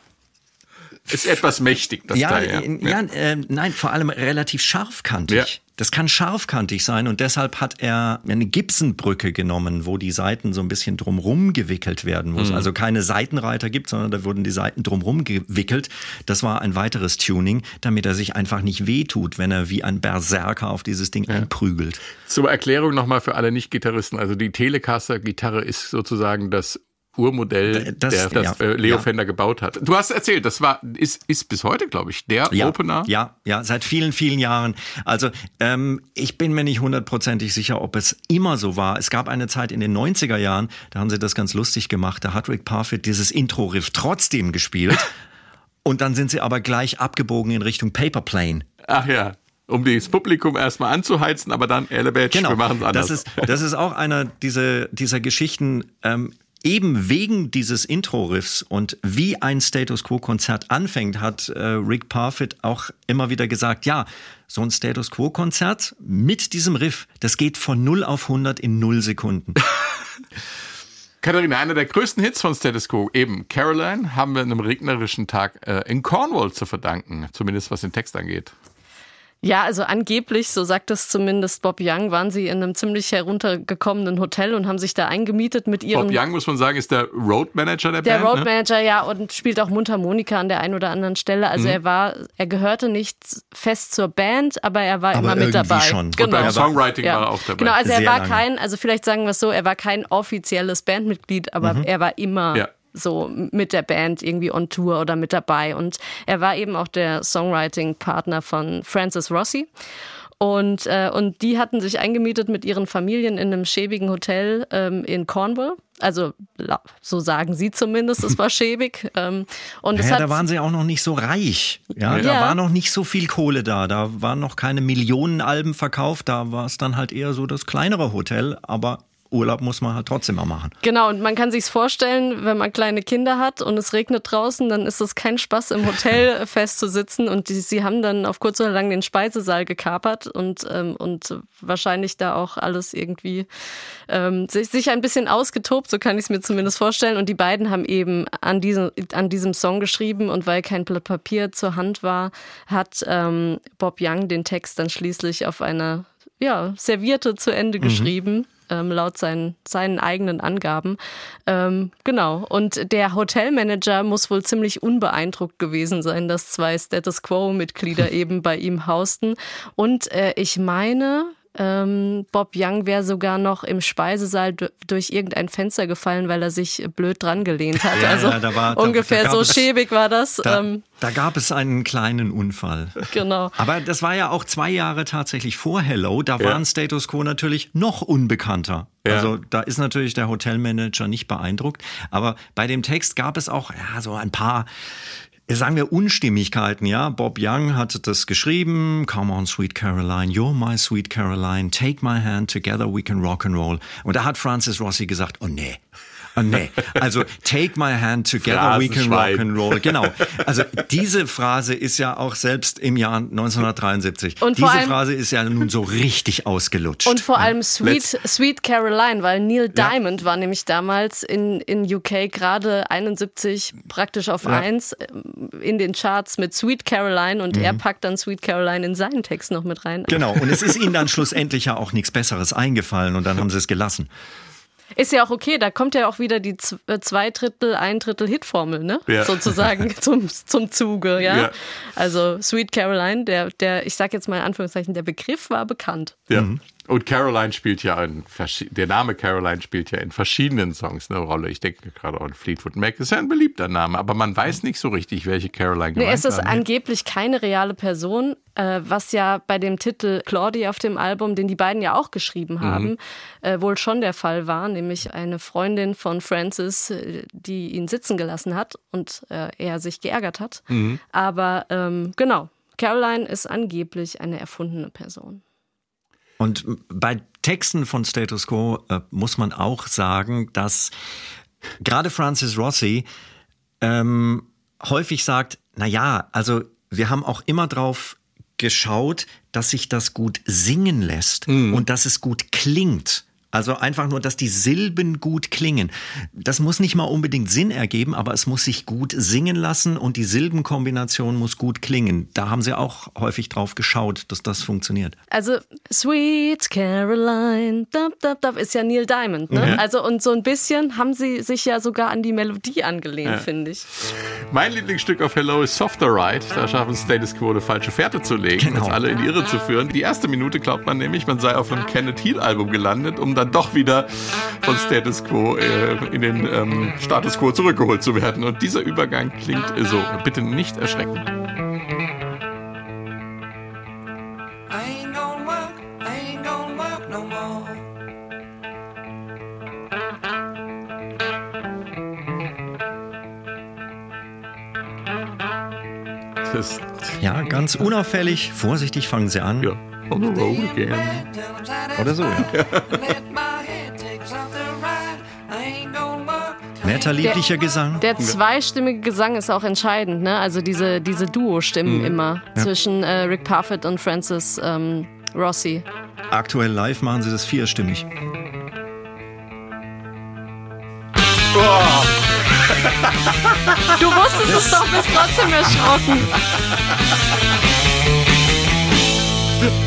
Ist etwas mächtig, das ja, Teil. ja, äh, nein, vor allem relativ scharfkantig. Ja. Das kann scharfkantig sein und deshalb hat er eine Gibsonbrücke genommen, wo die Seiten so ein bisschen drumrum gewickelt werden, wo es Mhm. also keine Seitenreiter gibt, sondern da wurden die Seiten drumrum gewickelt. Das war ein weiteres Tuning, damit er sich einfach nicht wehtut, wenn er wie ein Berserker auf dieses Ding einprügelt. Zur Erklärung nochmal für alle Nicht-Gitarristen. Also die Telecaster-Gitarre ist sozusagen das Urmodell, Das- der das ja, äh, Leo ja. Fender gebaut hat. Du hast erzählt, das war ist, ist bis heute, glaube ich, der Ja, Opener. Ja, ja, seit vielen, vielen Jahren. Also ähm, ich bin mir nicht hundertprozentig sicher, ob es immer so war. Es gab eine Zeit in den 90er Jahren, da haben sie das ganz lustig gemacht. Da hat Rick Parfit dieses Intro-Riff trotzdem gespielt. Und dann sind sie aber gleich abgebogen in Richtung Paper Plane. Ach ja, um das Publikum erstmal anzuheizen, aber dann Elebatch, wir machen es anders. Genau. Das ist, das ist auch einer dieser, dieser Geschichten, ähm, eben wegen dieses Intro-Riffs und wie ein Status Quo-Konzert anfängt, hat äh, Rick Parfit auch immer wieder gesagt, ja, so ein Status Quo-Konzert mit diesem Riff, das geht von 0 auf 100 in 0 Sekunden. Katharina, einer der größten Hits von Status Quo, eben Caroline, haben wir einem regnerischen Tag äh, in Cornwall zu verdanken, zumindest was den Text angeht. Ja, also angeblich, so sagt es zumindest Bob Young, waren sie in einem ziemlich heruntergekommenen Hotel und haben sich da eingemietet mit ihren. Bob Young, muss man sagen, ist der Roadmanager der, der Band. Road ne? Manager, ja, und spielt auch Mundharmonika an der einen oder anderen Stelle. Mhm. Also er war, er gehörte nicht fest zur Band, aber er war Aber immer mit dabei. schon. Und Und beim Er Songwriting Ja. war er auch dabei. Genau, also er Sehr war lange. kein, also vielleicht sagen wir es so, er war kein offizielles Bandmitglied, aber er war immer Mhm. Ja. So mit der Band irgendwie on Tour oder mit dabei. Und er war eben auch der Songwriting-Partner von Francis Rossi. Und, äh, und die hatten sich eingemietet mit ihren Familien in einem schäbigen Hotel ähm, in Cornwall. Also so sagen sie zumindest, es war schäbig. Ähm, und es Ja, hat, da waren sie auch noch nicht so reich. Ja, Ja. da war noch nicht so viel Kohle da. Da waren noch keine Millionen Alben verkauft. Da war es dann halt eher so das kleinere Hotel. Aber Urlaub muss man halt trotzdem mal machen. Genau, und man kann sich's vorstellen, wenn man kleine Kinder hat und es regnet draußen, dann ist es kein Spaß, im Hotel festzusitzen. Und die, sie haben dann auf kurz oder lang den Speisesaal gekapert und, ähm, und wahrscheinlich da auch alles irgendwie ähm, sich, sich ein bisschen ausgetobt, so kann ich es mir zumindest vorstellen. Und die beiden haben eben an diesem, an diesem Song geschrieben und weil kein Blatt Papier zur Hand war, hat ähm, Bob Young den Text dann schließlich auf einer ja, Servierte zu Ende geschrieben. Ähm, laut seinen, seinen eigenen Angaben. Ähm, genau. Und der Hotelmanager muss wohl ziemlich unbeeindruckt gewesen sein, dass zwei Status Quo-Mitglieder eben bei ihm hausten. Und äh, ich meine, ähm, Bob Young wäre sogar noch im Speisesaal du- durch irgendein Fenster gefallen, weil er sich blöd dran gelehnt hat. Ja, also ja, da war- da- ungefähr da gab so es- schäbig war das. Da, ähm, da gab es einen kleinen Unfall. genau. Aber das war ja auch zwei Jahre tatsächlich vor Hello. Da Ja. war ein Status Quo natürlich noch unbekannter. Ja. Also da ist natürlich der Hotelmanager nicht beeindruckt. Aber bei dem Text gab es auch ja, so ein paar, sagen wir, Unstimmigkeiten. Ja, Bob Young hatte das geschrieben. Come on, sweet Caroline, you're my sweet Caroline. Take my hand, together we can rock and roll. Und da hat Francis Rossi gesagt, oh nee. Oh nee, also take my hand together we can rock and roll. Genau. Also diese Phrase ist ja auch selbst im Jahr 1973. Und diese allem- Phrase ist ja nun so richtig ausgelutscht. Und vor allem Sweet, Let's- Sweet Caroline, weil Neil Diamond war nämlich damals in, in UK gerade 71 praktisch auf eins ähm, in den Charts mit Sweet Caroline und er packt dann Sweet Caroline in seinen Text noch mit rein. genau. Und es ist ihnen dann schlussendlich ja auch nichts Besseres eingefallen und dann haben sie es gelassen. Ist ja auch okay, da kommt ja auch wieder die äh, zwei Drittel, ein Drittel Hitformel, ne? Ja. Sozusagen zum, zum Zuge, ja? Ja. Also Sweet Caroline, der, der, ich sag jetzt mal in Anführungszeichen, der Begriff war bekannt. Ja. Und Caroline spielt ja in der Name Caroline spielt ja in verschiedenen Songs eine Rolle. Ich denke gerade an Fleetwood Mac. Das ist ja ein beliebter Name, aber man weiß nicht so richtig, welche Caroline Nee, gemeint es ist angeblich keine reale Person, äh, was ja bei dem Titel Claudie auf dem Album, den die beiden ja auch geschrieben haben, äh, wohl schon der Fall war, nämlich eine Freundin von Francis, äh, die ihn sitzen gelassen hat und äh, er sich geärgert hat. Aber ähm, genau, Caroline ist angeblich eine erfundene Person. Und bei Texten von Status Quo äh, muss man auch sagen, dass gerade Francis Rossi ähm, häufig sagt, na ja, also wir haben auch immer drauf geschaut, dass sich das gut singen lässt und dass es gut klingt. Also einfach nur, dass die Silben gut klingen. Das muss nicht mal unbedingt Sinn ergeben, aber es muss sich gut singen lassen und die Silbenkombination muss gut klingen. Da haben sie auch häufig drauf geschaut, dass das funktioniert. Also Sweet Caroline, dab, dab, dab, ist ja Neil Diamond, ne? Ja. Also und so ein bisschen haben sie sich ja sogar an die Melodie angelehnt, Ja. finde ich. Mein Lieblingsstück auf Hello ist Softer Ride. Da schaffen Status Quo eine falsche Fährte zu legen, Genau. uns alle in die Irre zu führen. Die erste Minute glaubt man nämlich, man sei auf einem Kenneth Hill Album gelandet, um dann doch wieder von Status Quo äh, in den ähm, Status Quo zurückgeholt zu werden. Und dieser Übergang klingt so. Bitte nicht erschrecken. Ja, ganz unauffällig, vorsichtig fangen sie an. ja, on the road again. Oder so, ja. Netter, lieblicher Gesang. Der zweistimmige Gesang ist auch entscheidend, ne? Also diese, diese Duo-Stimmen Mhm. immer zwischen äh, Rick Parfitt und Francis ähm, Rossi. Aktuell live machen sie das vierstimmig. Du wusstest es doch, bist trotzdem erschrocken.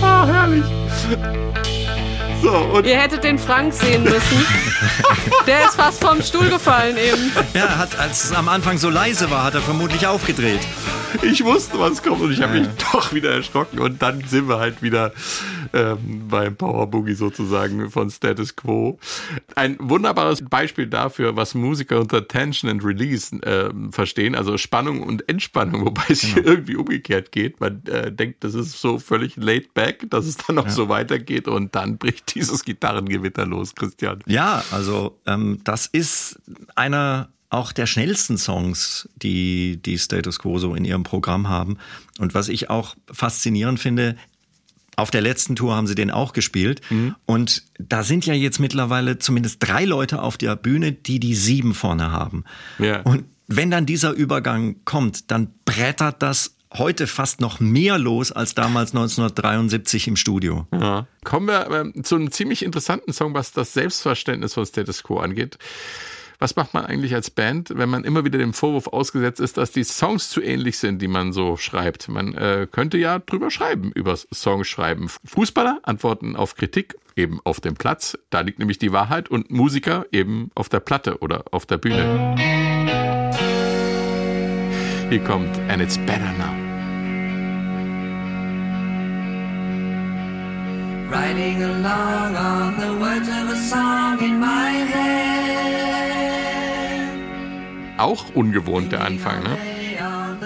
Ah, herrlich. So, und Ihr hättet den Frank sehen müssen. Der ist fast vom Stuhl gefallen eben. Ja, hat, als es am Anfang so leise war, hat er vermutlich aufgedreht. ich wusste, was kommt und ich habe mich doch wieder erschrocken und dann sind wir halt wieder ähm, beim Power Boogie sozusagen von Status Quo. Ein wunderbares Beispiel dafür, was Musiker unter Tension and Release ähm, verstehen, also Spannung und Entspannung, wobei es hier irgendwie umgekehrt geht. Man äh, denkt, das ist so völlig laid back, dass es dann auch so weitergeht und dann bricht dieses Gitarrengewitter los, Christian. Ja, also ähm, das ist einer auch der schnellsten Songs, die die Status Quo so in ihrem Programm haben. Und was ich auch faszinierend finde, auf der letzten Tour haben sie den auch gespielt. Und da sind ja jetzt mittlerweile zumindest drei Leute auf der Bühne, die die sieben vorne haben. Ja. Und wenn dann dieser Übergang kommt, dann brettert das heute fast noch mehr los als damals 1973 im Studio. Ja. Kommen wir ähm, zu einem ziemlich interessanten Song, was das Selbstverständnis von Status Quo angeht. Was macht man eigentlich als Band, wenn man immer wieder dem Vorwurf ausgesetzt ist, dass die Songs zu ähnlich sind, die man so schreibt? Man äh, könnte ja drüber schreiben, über Songschreiben. Fußballer antworten auf Kritik eben auf dem Platz, da liegt nämlich die Wahrheit, und Musiker eben auf der Platte oder auf der Bühne. Hier kommt And It's Better Now. Riding along on the words of a song in my head. Auch ungewohnt der Anfang, ne?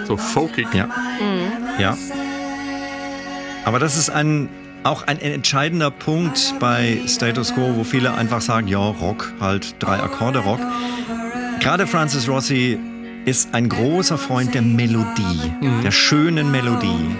So folkig. Ja. Ja. Aber das ist ein, auch ein entscheidender Punkt bei Status Quo, wo viele einfach sagen, ja, Rock, halt drei Akkorde Rock. Gerade Francis Rossi ist ein großer Freund der Melodie, der schönen Melodie.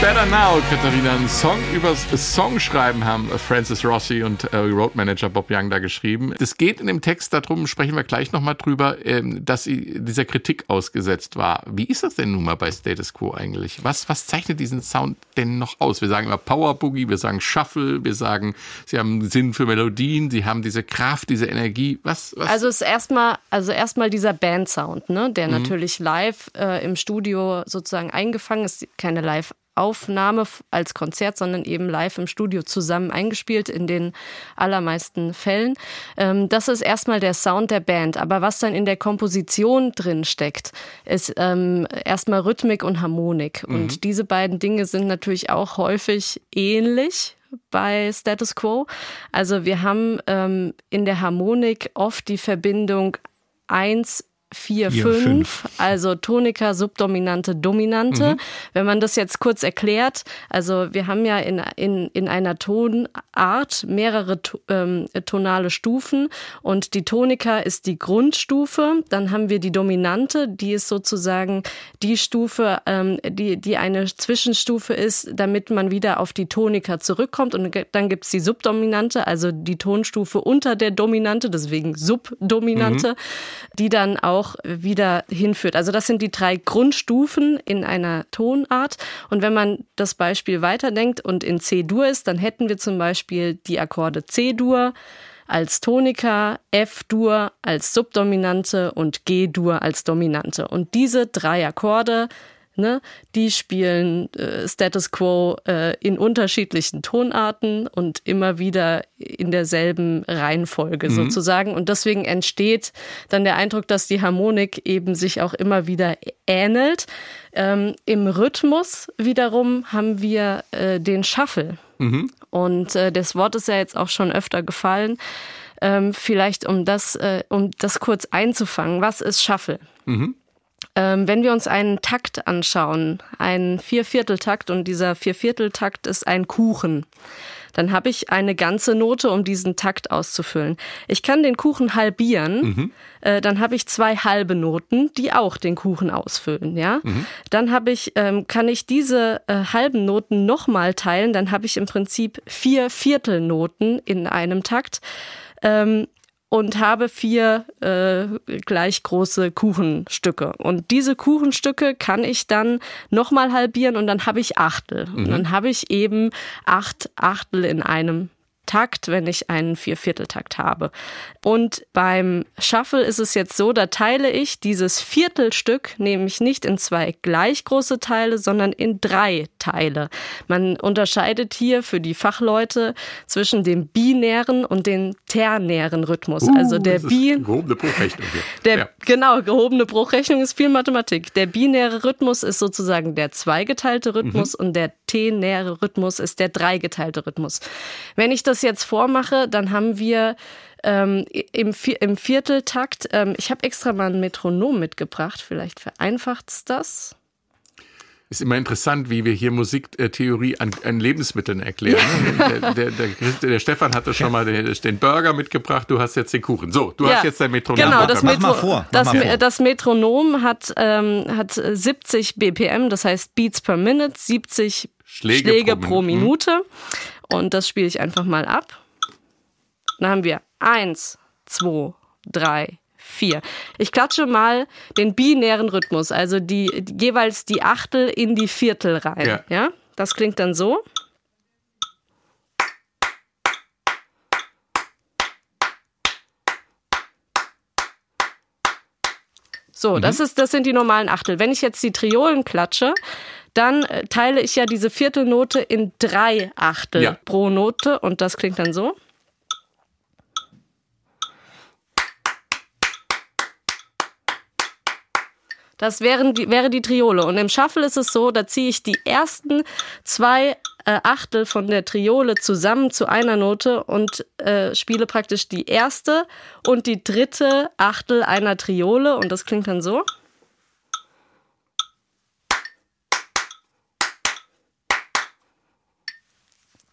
Better now, Katharina. Ein Song übers Songschreiben haben Francis Rossi und äh, Roadmanager Bob Young da geschrieben. Es geht in dem Text darum, sprechen wir gleich nochmal drüber, ähm, dass sie dieser Kritik ausgesetzt war. Wie ist das denn nun mal bei Status Quo eigentlich? Was, was zeichnet diesen Sound denn noch aus? Wir sagen immer Power Boogie, wir sagen Shuffle, wir sagen, sie haben Sinn für Melodien, sie haben diese Kraft, diese Energie. Was, was? Also ist erstmal, also erstmal dieser Bandsound, ne, Mhm. der natürlich live äh, im Studio sozusagen eingefangen ist, keine Live-Aufnahme f- als Konzert, sondern eben live im Studio zusammen eingespielt in den allermeisten Fällen. Ähm, das ist erstmal der Sound der Band. Aber was dann in der Komposition drin steckt, ist ähm, erstmal Rhythmik und Harmonik. Und diese beiden Dinge sind natürlich auch häufig ähnlich bei Status Quo. Also wir haben ähm, in der Harmonik oft die Verbindung 1, 4, Vier, 5, fünf. also Tonika, Subdominante, Dominante. Wenn man das jetzt kurz erklärt, also wir haben ja in, in, in einer Tonart mehrere ähm, tonale Stufen und die Tonika ist die Grundstufe, dann haben wir die Dominante, die ist sozusagen die Stufe, ähm, die, die eine Zwischenstufe ist, damit man wieder auf die Tonika zurückkommt und dann gibt's die Subdominante, also die Tonstufe unter der Dominante, deswegen Subdominante, die dann auch wieder hinführt. Also das sind die drei Grundstufen in einer Tonart. Und wenn man das Beispiel weiterdenkt und in C-Dur ist, dann hätten wir zum Beispiel die Akkorde C-Dur als Tonika, F-Dur als Subdominante und G-Dur als Dominante. Und diese drei Akkorde Ne, die spielen äh, Status Quo äh, in unterschiedlichen Tonarten und immer wieder in derselben Reihenfolge sozusagen. Und deswegen entsteht dann der Eindruck, dass die Harmonik eben sich auch immer wieder ähnelt. Ähm, Im Rhythmus wiederum haben wir äh, den Shuffle. Und äh, das Wort ist ja jetzt auch schon öfter gefallen. Ähm, vielleicht um das, äh, um das kurz einzufangen. Was ist Shuffle? Ähm, wenn wir uns einen Takt anschauen, einen Viervierteltakt und dieser Viervierteltakt ist ein Kuchen, dann habe ich eine ganze Note, um diesen Takt auszufüllen. Ich kann den Kuchen halbieren, äh, dann habe ich zwei halbe Noten, die auch den Kuchen ausfüllen. Ja, dann habe ich, ähm, kann ich diese äh, halben Noten nochmal teilen, dann habe ich im Prinzip vier Viertelnoten in einem Takt. Ähm, und habe vier äh, gleich große Kuchenstücke. Und diese Kuchenstücke kann ich dann nochmal halbieren und dann habe ich Achtel. Und dann habe ich eben acht Achtel in einem Takt, wenn ich einen Viervierteltakt habe. Und beim Shuffle ist es jetzt so, da teile ich dieses Viertelstück nämlich nicht in zwei gleich große Teile, sondern in drei Teile. Man unterscheidet hier für die Fachleute zwischen dem binären und dem ternären Rhythmus. also der Uh, das ist Bi gehobene Bruchrechnung der, ja. Genau, gehobene Bruchrechnung ist viel Mathematik. Der binäre Rhythmus ist sozusagen der zweigeteilte Rhythmus und der tenäre Rhythmus ist der dreigeteilte Rhythmus. Wenn ich das jetzt vormache, dann haben wir ähm, im, im Vierteltakt, ähm, ich habe extra mal ein Metronom mitgebracht, vielleicht vereinfacht's das. Ist immer interessant, wie wir hier Musiktheorie an, an Lebensmitteln erklären. Der, der, der, Christ- der Stefan hatte schon mal den, den Burger mitgebracht, du hast jetzt den Kuchen. So, du hast jetzt dein Metronom. Genau, das, Mach mitgebracht. mal Metro vor, mach das, mal vor. das Metronom hat, ähm, hat 70 BPM, das heißt Beats per Minute, 70 Schläge Schläge, pro pro, Minute. Und das spiele ich einfach mal ab. Dann haben wir eins, zwei, drei, vier. Ich klatsche mal den binären Rhythmus, also die, jeweils die Achtel in die Viertel rein. Ja. ja? Das klingt dann so. So, das, ist, das sind die normalen Achtel. Wenn ich jetzt die Triolen klatsche, dann äh, teile ich ja diese Viertelnote in drei Achtel Ja. pro Note und das klingt dann so. Das wären wäre die Triole. Und im Shuffle ist es so, da ziehe ich die ersten zwei äh, Achtel von der Triole zusammen zu einer Note und äh, spiele praktisch die erste und die dritte Achtel einer Triole. Und das klingt dann so.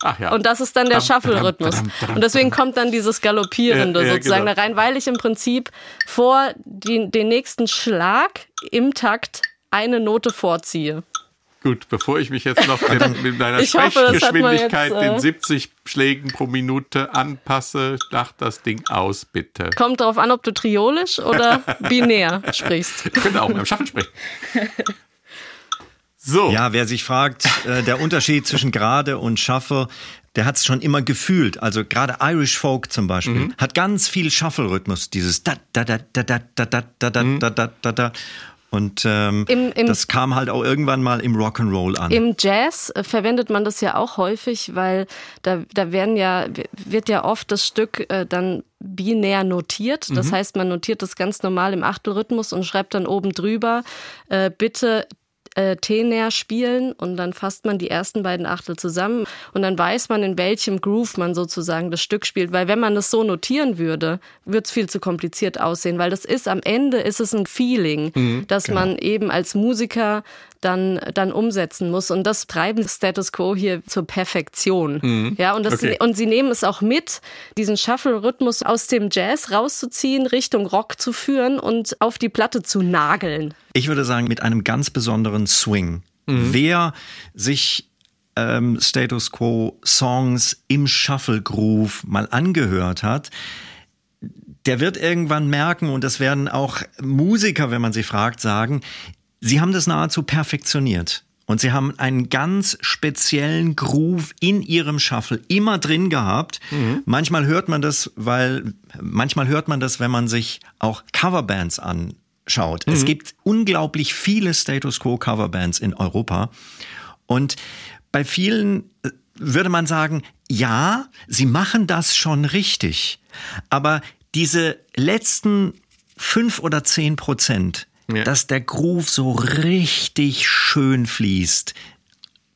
Ach ja. Und das ist dann der Shuffle-Rhythmus. Und deswegen kommt dann dieses Galoppierende Ja, ja, sozusagen genau. da rein, weil ich im Prinzip vor die, den nächsten Schlag im Takt eine Note vorziehe. Gut, bevor ich mich jetzt noch mit, mit meiner Sprechgeschwindigkeit äh, den 70 Schlägen pro Minute anpasse, lach das Ding aus, bitte. Kommt darauf an, ob du triolisch oder binär sprichst. Ich könnte auch beim Schaffen sprechen. So, Ja, wer sich fragt, äh, der Unterschied zwischen gerade und Shuffle, der hat es schon immer gefühlt. Also gerade Irish Folk zum Beispiel Mhm. hat ganz viel Shuffle-Rhythmus, dieses da da da da da da da da da da da da da. Und ähm, Im- im- das kam halt auch irgendwann mal im Rock'n'Roll an. Im Jazz äh, verwendet man das ja auch häufig, weil da, da werden ja, wird ja oft das Stück äh, dann binär notiert. Das heißt, man notiert das ganz normal im Achtelrhythmus und schreibt dann oben drüber, äh, bitte äh, Tenär spielen und dann fasst man die ersten beiden Achtel zusammen und dann weiß man, in welchem Groove man sozusagen das Stück spielt. Weil wenn man das so notieren würde, würde es viel zu kompliziert aussehen, weil das ist am Ende ist es ein Feeling, das man eben als Musiker dann, dann umsetzen muss. Und das treiben Status Quo hier zur Perfektion. Ja, und, das, Okay. und sie nehmen es auch mit, diesen Shuffle-Rhythmus aus dem Jazz rauszuziehen, Richtung Rock zu führen und auf die Platte zu nageln. Ich würde sagen, mit einem ganz besonderen Swing. Wer sich ähm, Status Quo Songs im Shuffle Groove mal angehört hat, der wird irgendwann merken, und das werden auch Musiker, wenn man sie fragt, sagen, sie haben das nahezu perfektioniert. Und sie haben einen ganz speziellen Groove in ihrem Shuffle immer drin gehabt. Manchmal hört man das, weil, manchmal hört man das, wenn man sich auch Coverbands anschaut. Es gibt unglaublich viele Status Quo Coverbands in Europa. Und bei vielen äh, würde man sagen, ja, sie machen das schon richtig. Aber diese letzten fünf oder zehn Prozent, Ja. dass der Groove so richtig schön fließt,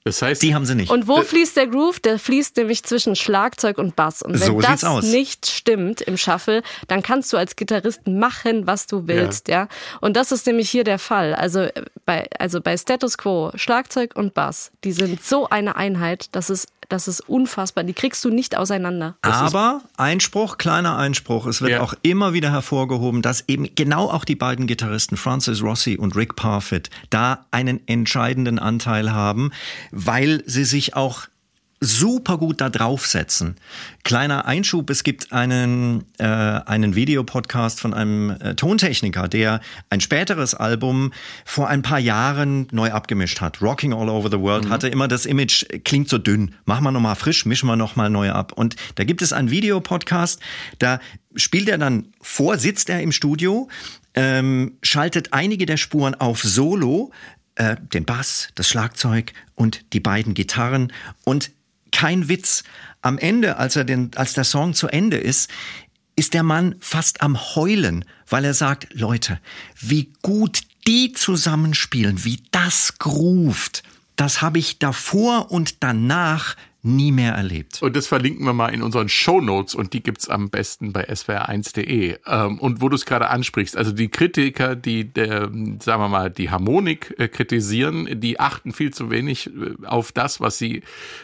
Das heißt, Die haben sie nicht. Und wo fließt der Groove? Der fließt nämlich zwischen Schlagzeug und Bass. Und wenn So das aus. nicht stimmt im Shuffle, dann kannst du als Gitarrist machen, was du willst, ja. Und das ist nämlich hier der Fall. Also äh, bei, also bei Status Quo, Schlagzeug und Bass, die sind so eine Einheit, das ist, das ist unfassbar. Die kriegst du nicht auseinander. Aber Einspruch, kleiner Einspruch. Es wird Ja. auch immer wieder hervorgehoben, dass eben genau auch die beiden Gitarristen Francis Rossi und Rick Parfitt da einen entscheidenden Anteil haben, weil sie sich auch super gut da draufsetzen. Kleiner Einschub, es gibt einen, äh, einen Videopodcast von einem äh, Tontechniker, der ein späteres Album vor ein paar Jahren neu abgemischt hat. Rocking All Over the World hatte immer das Image, klingt so dünn, machen wir nochmal frisch, mischen wir nochmal neu ab. Und da gibt es einen Videopodcast, da spielt er dann vor, sitzt er im Studio, ähm, schaltet einige der Spuren auf Solo, äh, den Bass, das Schlagzeug und die beiden Gitarren und kein Witz. Am Ende, als er den, als der Song zu Ende ist, ist der Mann fast am Heulen, weil er sagt, Leute, wie gut die zusammenspielen, wie das groovt, das habe ich davor und danach nie mehr erlebt. Und das verlinken wir mal in unseren Shownotes und die gibt's am besten bei swr1.de. Ähm, und wo du es gerade ansprichst, also die Kritiker, die, der, sagen wir mal, die Harmonik äh, kritisieren, die achten viel zu wenig äh, auf das, was sie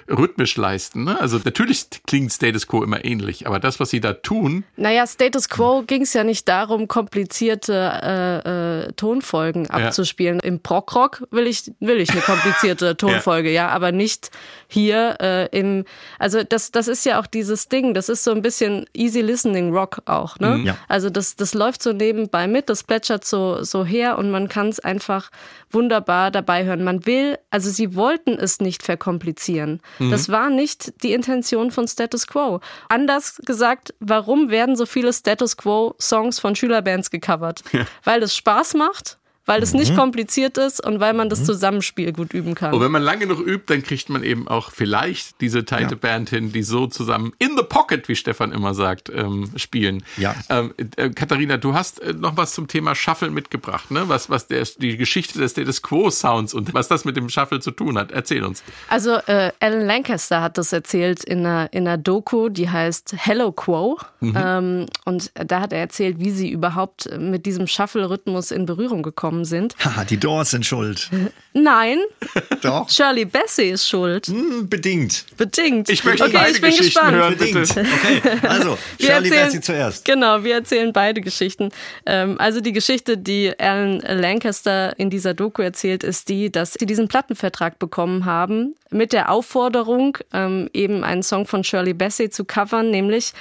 rhythmisch leisten. Ne? Also natürlich klingt Status Quo immer ähnlich, aber das, was sie da tun, Naja, Status Quo ging es ja nicht darum, komplizierte äh, äh, Tonfolgen abzuspielen. Im Prog-Rock will ich, will ich eine komplizierte Tonfolge, ja. aber nicht hier äh, im, also das, das ist ja auch dieses Ding, das ist so ein bisschen easy listening Rock auch, ne? Ja. Also das, das läuft so nebenbei mit, das plätschert so, so her und man kann es einfach wunderbar dabei hören. Man will, also sie wollten es nicht verkomplizieren. Das war nicht die Intention von Status Quo. Anders gesagt, warum werden so viele Status Quo Songs von Schülerbands gecovert? Weil es Spaß macht, weil es nicht kompliziert ist und weil man das Zusammenspiel gut üben kann. Und wenn man lange genug übt, dann kriegt man eben auch vielleicht diese teilte Ja. Band hin, die so zusammen in the pocket, wie Stefan immer sagt, ähm, spielen. Ja. Ähm, äh, Katharina, du hast äh, noch was zum Thema Shuffle mitgebracht, ne? Was, was der, die Geschichte des Status Quo Sounds und was das mit dem Shuffle zu tun hat. Erzähl uns. Also äh, Alan Lancaster hat das erzählt in einer, in einer Doku, die heißt Hello Quo. Ähm, und da hat er erzählt, wie sie überhaupt mit diesem Shuffle-Rhythmus in Berührung gekommen sind. Haha, die Doors sind schuld. Nein, Doch. Shirley Bassey ist schuld. Hm, bedingt. Bedingt. Ich möchte okay, beide ich bin Geschichten gespannt. hören. Bedingt. bitte. Okay, also, Wir Shirley erzählen- Bassey zuerst. Genau, wir erzählen beide Geschichten. Ähm, also die Geschichte, die Alan Lancaster in dieser Doku erzählt, ist die, dass sie diesen Plattenvertrag bekommen haben mit der Aufforderung, ähm, eben einen Song von Shirley Bassey zu covern, nämlich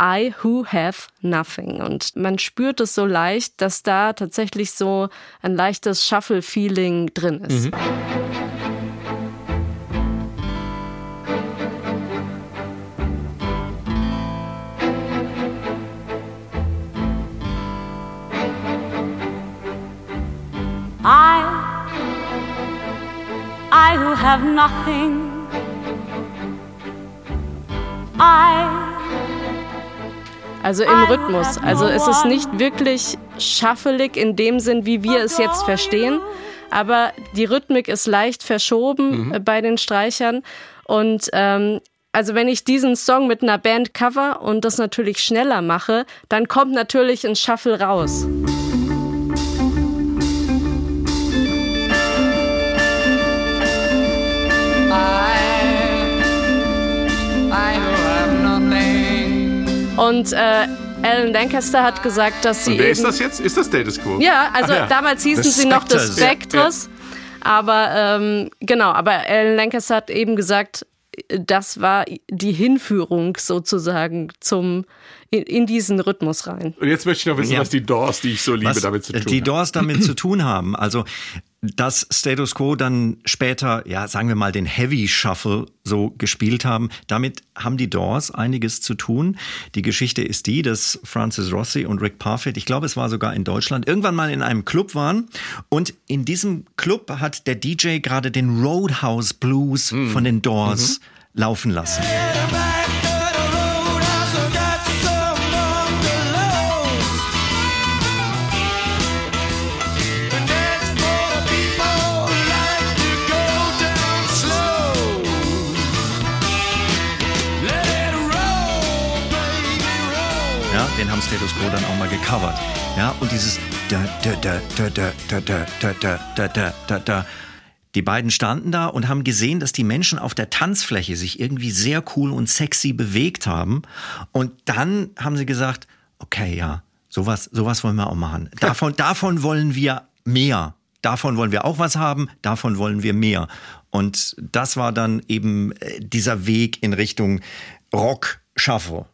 I Who Have Nothing. Und man spürt es so leicht, dass da tatsächlich so ein leichtes Shuffle-Feeling drin ist. I, I who have nothing, I, Also im Rhythmus. Also es ist nicht wirklich shuffelig in dem Sinn, wie wir es jetzt verstehen. Aber die Rhythmik ist leicht verschoben äh, bei den Streichern. Und ähm, also wenn ich diesen Song mit einer Band cover und das natürlich schneller mache, dann kommt natürlich ein Shuffle raus. Und äh, Alan Lancaster hat gesagt, dass sie Und wer eben ist das jetzt? Ist das Status Quo? ja, also ja. damals hießen sie noch des Spectres. Spectres. Aber ähm, genau, aber Alan Lancaster hat eben gesagt, das war die Hinführung sozusagen zum in, in diesen Rhythmus rein. Und jetzt möchte ich noch wissen, Ja. was die Doors, die ich so liebe, was damit zu tun die haben. Doors damit zu tun haben. Also dass Status Quo dann später, ja, sagen wir mal, den Heavy Shuffle so gespielt haben, damit haben die Doors einiges zu tun. Die Geschichte ist die, dass Francis Rossi und Rick Parfitt, ich glaube, es war sogar in Deutschland, irgendwann mal in einem Club waren und in diesem Club hat der DJ gerade den Roadhouse Blues von den Doors laufen lassen. Quo dann auch mal gecovert. Ja, und dieses da, da, da, da, da, da, da, da, da, da, da, da, da. Die beiden standen da und haben gesehen, dass die Menschen auf der Tanzfläche sich irgendwie sehr cool und sexy bewegt haben. Und dann haben sie gesagt, okay, ja, sowas, sowas wollen wir auch machen. Davon, davon wollen wir mehr. Davon wollen wir auch was haben, davon wollen wir mehr. Und das war dann eben äh, dieser Weg in Richtung Rock Shuffle.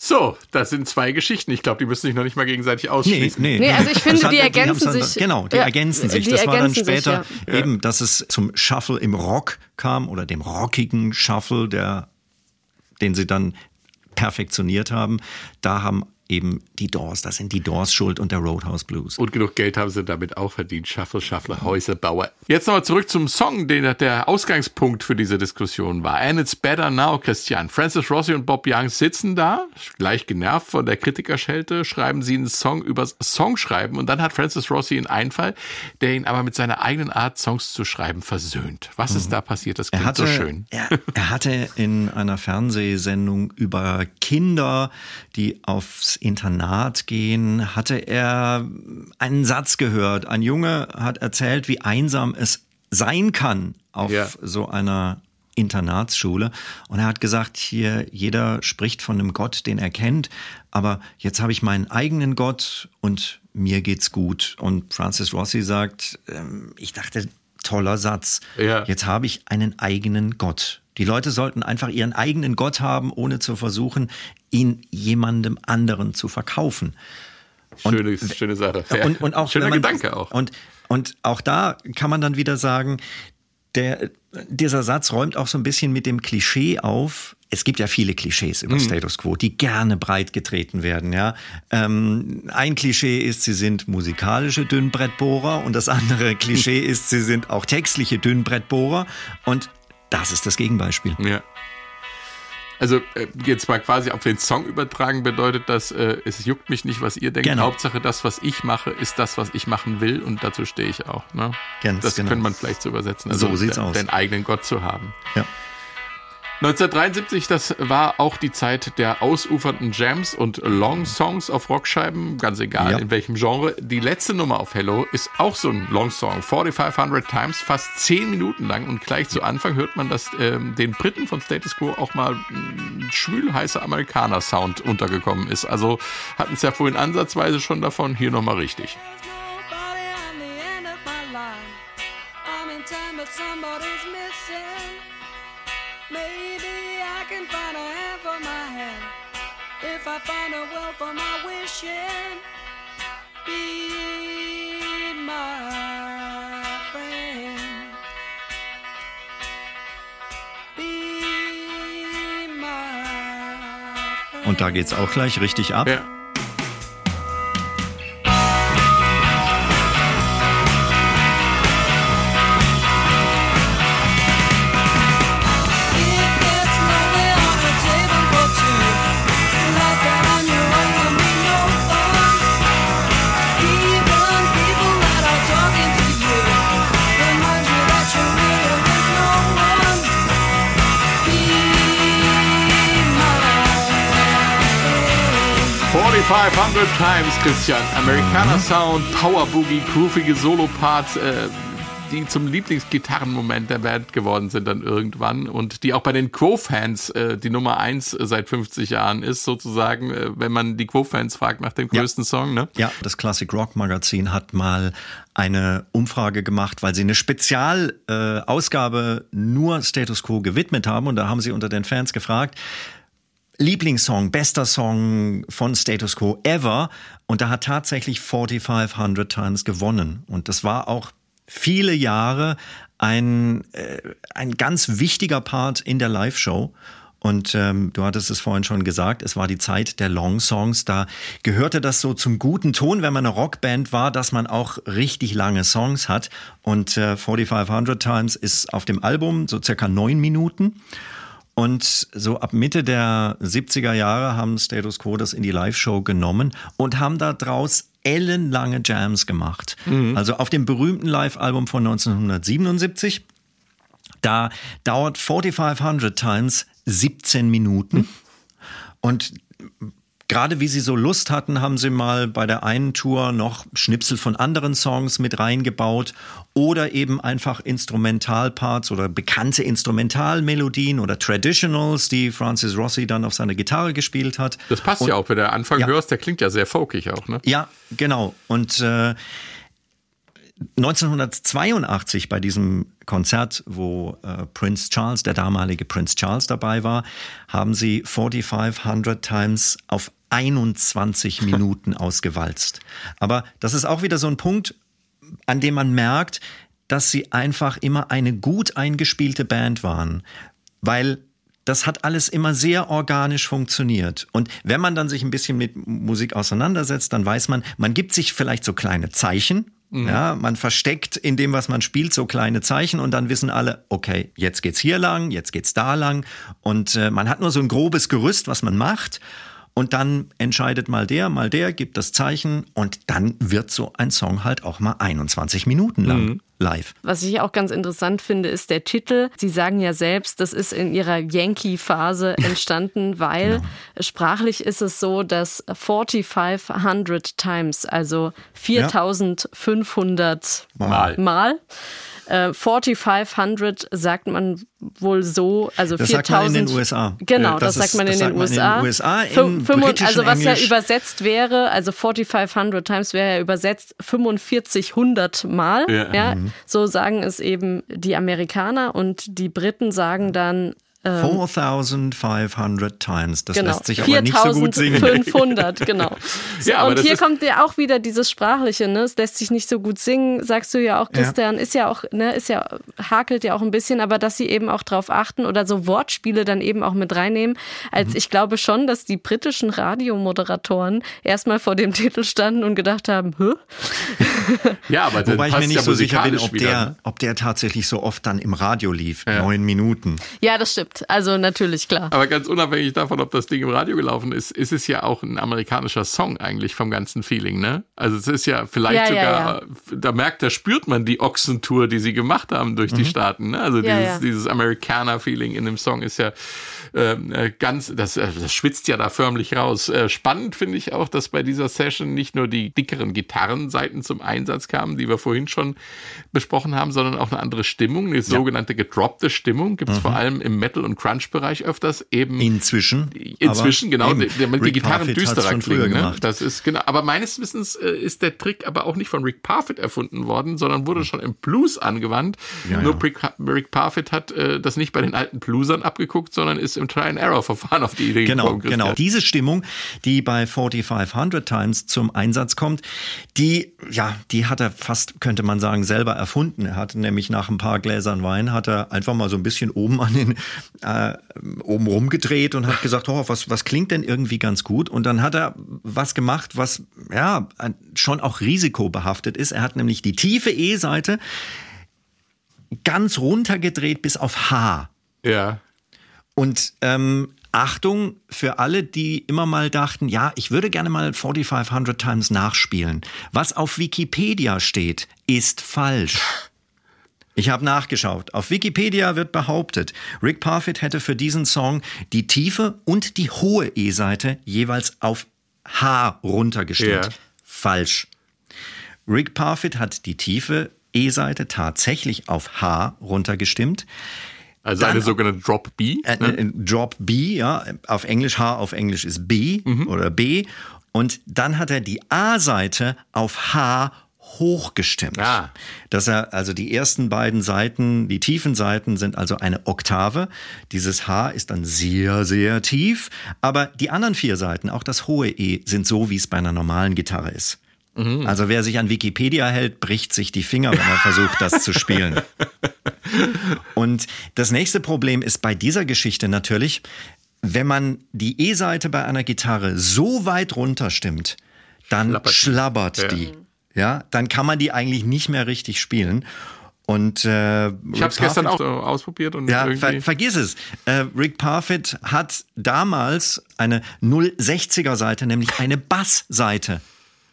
So, das sind zwei Geschichten. Ich glaube, die müssen sich noch nicht mal gegenseitig ausschließen. Nee, also ich finde, Das die hat- ergänzen dann- sich. Genau, die Ja, ergänzen sich. die das war dann ergänzen sich, später ja. eben, dass es zum Shuffle im Rock kam oder dem rockigen Shuffle, der, den sie dann perfektioniert haben. Da haben eben die Doors, das sind die Doors schuld und der Roadhouse Blues. Und genug Geld haben sie damit auch verdient. Shuffle, Shuffle, Häuserbauer. Jetzt nochmal zurück zum Song, den der Ausgangspunkt für diese Diskussion war. And it's better now, Christian. Francis Rossi und Bob Young sitzen da, gleich genervt von der Kritikerschelte, schreiben sie einen Song übers Songschreiben und dann hat Francis Rossi einen Einfall, der ihn aber mit seiner eigenen Art, Songs zu schreiben, versöhnt. Was ist da passiert? Das klingt hatte, so schön. Er, er hatte in einer Fernsehsendung über Kinder, die aufs Internat gehen, hatte er einen Satz gehört. Ein Junge hat erzählt, wie einsam es sein kann auf Ja. so einer Internatsschule. Und er hat gesagt, hier, jeder spricht von einem Gott, den er kennt, aber jetzt habe ich meinen eigenen Gott und mir geht's gut. Und Francis Rossi sagt, ähm, ich dachte, toller Satz. Ja. Jetzt habe ich einen eigenen Gott. Die Leute sollten einfach ihren eigenen Gott haben, ohne zu versuchen, ihn jemandem anderen zu verkaufen. Schöne, schöne Sache. Ja. Und, und auch, Schöner man, Gedanke auch. Und, und auch da kann man dann wieder sagen, der, dieser Satz räumt auch so ein bisschen mit dem Klischee auf. Es gibt ja viele Klischees über Status Quo, die gerne breit getreten werden. Ja, ähm, ein Klischee ist, sie sind musikalische Dünnbrettbohrer und das andere Klischee ist, sie sind auch textliche Dünnbrettbohrer. Und das ist das Gegenbeispiel. Ja. Also äh, jetzt mal quasi auf den Song übertragen bedeutet das, äh, es juckt mich nicht, was ihr denkt. Genau. Hauptsache das, was ich mache, ist das, was ich machen will und dazu stehe ich auch. Ne? Ganz das genau. könnte man vielleicht so übersetzen. So sieht's de- aus. Den eigenen Gott zu haben. Ja. 1973, das war auch die Zeit der ausufernden Jams und Long Songs auf Rockscheiben, ganz egal Ja. in welchem Genre. Die letzte Nummer auf Hello ist auch so ein Long Song, 4500 Times, fast 10 Minuten lang und gleich zu Anfang hört man, dass ähm, den Briten von Status Quo auch mal ein schwül-heißer Amerikaner-Sound untergekommen ist. Also hatten es ja vorhin ansatzweise schon davon, hier nochmal richtig. Und da geht's auch gleich richtig ab. Ja. 100 Times, Christian. Americana mhm. Sound, Power Boogie, groovige Solo-Parts, äh, die zum Lieblingsgitarrenmoment der Band geworden sind dann irgendwann und die auch bei den Quo-Fans äh, die Nummer eins seit 50 Jahren ist, sozusagen, äh, wenn man die Quo-Fans fragt nach dem größten ja. Song. Ne? Ja, das Classic Rock Magazin hat mal eine Umfrage gemacht, weil sie eine Spezialausgabe äh, nur Status Quo gewidmet haben und da haben sie unter den Fans gefragt, Lieblingssong, bester Song von Status Quo ever. Und da hat tatsächlich 4500 Times gewonnen. Und das war auch viele Jahre ein, äh, ein ganz wichtiger Part in der Live-Show. Und ähm, du hattest es vorhin schon gesagt, es war die Zeit der Long Songs. Da gehörte das so zum guten Ton, wenn man eine Rockband war, dass man auch richtig lange Songs hat. Und äh, 4500 Times ist auf dem Album so circa neun Minuten. Und so ab Mitte der 70er Jahre haben Status Quo das in die Live-Show genommen und haben da draus ellenlange Jams gemacht. Also auf dem berühmten Live-Album von 1977, da dauert 4500 Times 17 Minuten. Und gerade wie sie so Lust hatten, haben sie mal bei der einen Tour noch Schnipsel von anderen Songs mit reingebaut oder eben einfach Instrumentalparts oder bekannte Instrumentalmelodien oder Traditionals, die Francis Rossi dann auf seiner Gitarre gespielt hat. Das passt Und- ja auch, wenn du den Anfang Ja. hörst, der klingt ja sehr folkig auch, ne? Ja, genau. Und äh, 1982 bei diesem Konzert, wo äh, Prince Charles, der damalige Prince Charles dabei war, haben sie 4500 Times auf 21 Minuten ausgewalzt. Aber das ist auch wieder so ein Punkt, an dem man merkt, dass sie einfach immer eine gut eingespielte Band waren, weil das hat alles immer sehr organisch funktioniert. Und wenn man dann sich ein bisschen mit Musik auseinandersetzt, dann weiß man, man gibt sich vielleicht so kleine Zeichen. Ja, man versteckt in dem, was man spielt, so kleine Zeichen und dann wissen alle, okay, jetzt geht's hier lang, jetzt geht's da lang und äh, man hat nur so ein grobes Gerüst, was man macht und dann entscheidet mal der, mal der, gibt das Zeichen und dann wird so ein Song halt auch mal 21 Minuten lang live. Was ich auch ganz interessant finde, ist der Titel. Sie sagen ja selbst, das ist in ihrer Yankee-Phase entstanden, weil sprachlich ist es so, dass 4500 times, also 4500 Mal. Mal. Äh, 4500 sagt man wohl so, also Das 4000. sagt man in den USA. Genau, Äh, das, das sagt man in, den das man in USA. den USA, im Fün- also was ja Englisch. übersetzt wäre, also 4500 times wäre ja übersetzt 4500 Mal. Ja. Ja, so sagen es eben die Amerikaner und die Briten sagen dann 4500 times. Das genau lässt sich aber nicht so gut singen. 4500, genau. So, Ja, aber und hier kommt ja auch wieder dieses Sprachliche, ne? Es lässt sich nicht so gut singen, sagst du ja auch, Christian, ist ja auch, ne, ist ja, hakelt ja auch ein bisschen, aber dass sie eben auch drauf achten oder so Wortspiele dann eben auch mit reinnehmen, Mhm. als ich glaube schon, dass die britischen Radiomoderatoren erstmal vor dem Titel standen und gedacht haben, hä? Ja, aber Wobei ich passt mir nicht ja so sicher bin, ob der, ne? Ob der tatsächlich so oft dann im Radio lief. Ja. Neun Minuten. Ja, das stimmt. Also natürlich, klar. Aber ganz unabhängig davon, ob das Ding im Radio gelaufen ist, ist es ja auch ein amerikanischer Song eigentlich vom ganzen Feeling, ne? Also es ist ja vielleicht Ja, ja, sogar, da merkt, da spürt man die Ochsentour, die sie gemacht haben durch die Staaten, ne? Also Ja, dieses, ja. dieses Amerikaner-Feeling in dem Song ist ja äh, ganz, das, äh, das schwitzt ja da förmlich raus. Äh, spannend finde ich auch, dass bei dieser Session nicht nur die dickeren Gitarrenseiten zum Einsatz kamen, die wir vorhin schon besprochen haben, sondern auch eine andere Stimmung, eine sogenannte gedroppte Stimmung, gibt es vor allem im Metal- und Crunch-Bereich öfters eben Inzwischen. Inzwischen, genau, eben, damit die Gitarren düsterer klingen. Ne? Das ist genau. Aber meines Wissens äh, ist der Trick aber auch nicht von Rick Parfitt erfunden worden, sondern wurde schon im Blues angewandt. Ja, Nur ja. Rick, Rick Parfitt hat äh, das nicht bei den alten Bluesern abgeguckt, sondern ist im Try-and-Error-Verfahren auf die Idee Genau, gekommen. genau. Christian. Diese Stimmung, die bei 4500 Times zum Einsatz kommt, die, ja, die hat er fast, könnte man sagen, selber erfunden. Er hat nämlich nach ein paar Gläsern Wein, hat er einfach mal so ein bisschen oben an den, äh, oben rumgedreht und hat gesagt, oh, was, was klingt denn irgendwie ganz gut? Und dann hat er was gemacht, was, ja, schon auch risikobehaftet ist. Er hat nämlich die tiefe E-Seite ganz runtergedreht bis auf H. Ja. Und ähm, Achtung für alle, die immer mal dachten, ja, ich würde gerne mal 4500 Times nachspielen. Was auf Wikipedia steht, ist falsch. Ich habe nachgeschaut. Auf Wikipedia wird behauptet, Rick Parfitt hätte für diesen Song die tiefe und die hohe E-Seite jeweils auf H runtergestimmt. Ja. Falsch. Rick Parfitt hat die tiefe E-Seite tatsächlich auf H runtergestimmt. Also Dann- eine sogenannte Drop B. Äh, ne? äh, Drop B, ja, auf Englisch H auf Englisch ist B oder B. Und dann hat er die A-Seite auf H hochgestimmt. Ah. Dass er also die ersten beiden Seiten, die tiefen Seiten sind also eine Oktave. Dieses H ist dann sehr, sehr tief. Aber die anderen vier Seiten, auch das hohe E, sind so, wie es bei einer normalen Gitarre ist. Also wer sich an Wikipedia hält, bricht sich die Finger, wenn er versucht, das zu spielen. Und das nächste Problem ist bei dieser Geschichte natürlich, wenn man die E-Seite bei einer Gitarre so weit runterstimmt, dann Schlappert schlabbert Ja. die. Ja, dann kann man die eigentlich nicht mehr richtig spielen. Und äh, ich habe es gestern auch ausprobiert und ja, ver vergiss es. Äh, Rick Parfitt hat damals eine 060er Seite, nämlich eine Bassseite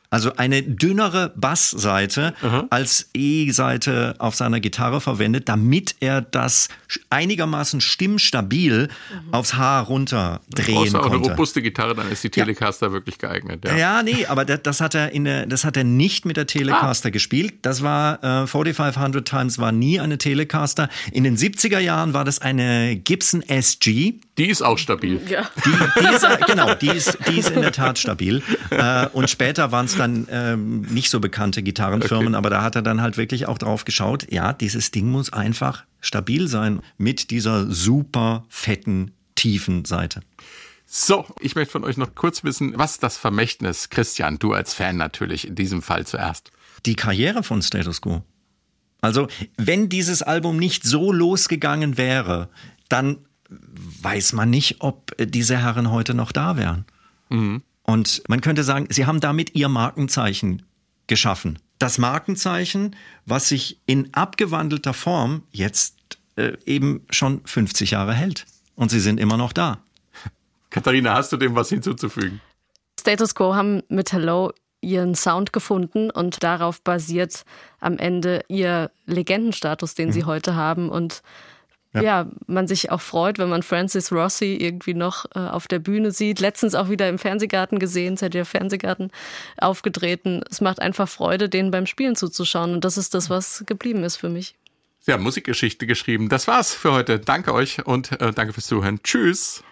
Also eine dünnere Bassseite als E-Seite auf seiner Gitarre verwendet, damit er das einigermaßen stimmstabil aufs Haar runterdrehen Außer auch eine konnte. robuste Gitarre, dann ist die Telecaster wirklich geeignet. Ja. Ja, nee, aber das, das hat er in der, das hat er nicht mit der Telecaster gespielt. Das war äh, 4500 Times war nie eine Telecaster. In den 70er Jahren war das eine Gibson SG. Die ist auch stabil. Ja. Die, die ist, genau, die ist, die ist in der Tat stabil. Äh, und später waren es dann ähm, nicht so bekannte Gitarrenfirmen, Okay. aber da hat er dann halt wirklich auch drauf geschaut. Ja, dieses Ding muss einfach stabil sein mit dieser super fetten tiefen Seite. So, ich möchte von euch noch kurz wissen, was ist das Vermächtnis, Christian, du als Fan natürlich, in diesem Fall zuerst. die Karriere von Status Quo. Also, wenn dieses Album nicht so losgegangen wäre, dann weiß man nicht, ob diese Herren heute noch da wären. Und man könnte sagen, sie haben damit ihr Markenzeichen geschaffen. Das Markenzeichen, was sich in abgewandelter Form jetzt äh, eben schon 50 Jahre hält. Und sie sind immer noch da. Katharina, hast du dem was hinzuzufügen? Status Quo haben mit Hello ihren Sound gefunden und darauf basiert am Ende ihr Legendenstatus, den sie heute haben und ja. man sich auch freut, wenn man Francis Rossi irgendwie noch äh, auf der Bühne sieht. Letztens auch wieder im Fernsehgarten gesehen, ja Fernsehgarten aufgetreten. Es macht einfach Freude, denen beim Spielen zuzuschauen und das ist das, was geblieben ist für mich. Ja, Musikgeschichte geschrieben. Das war's für heute. Danke euch und äh, danke fürs Zuhören. Tschüss.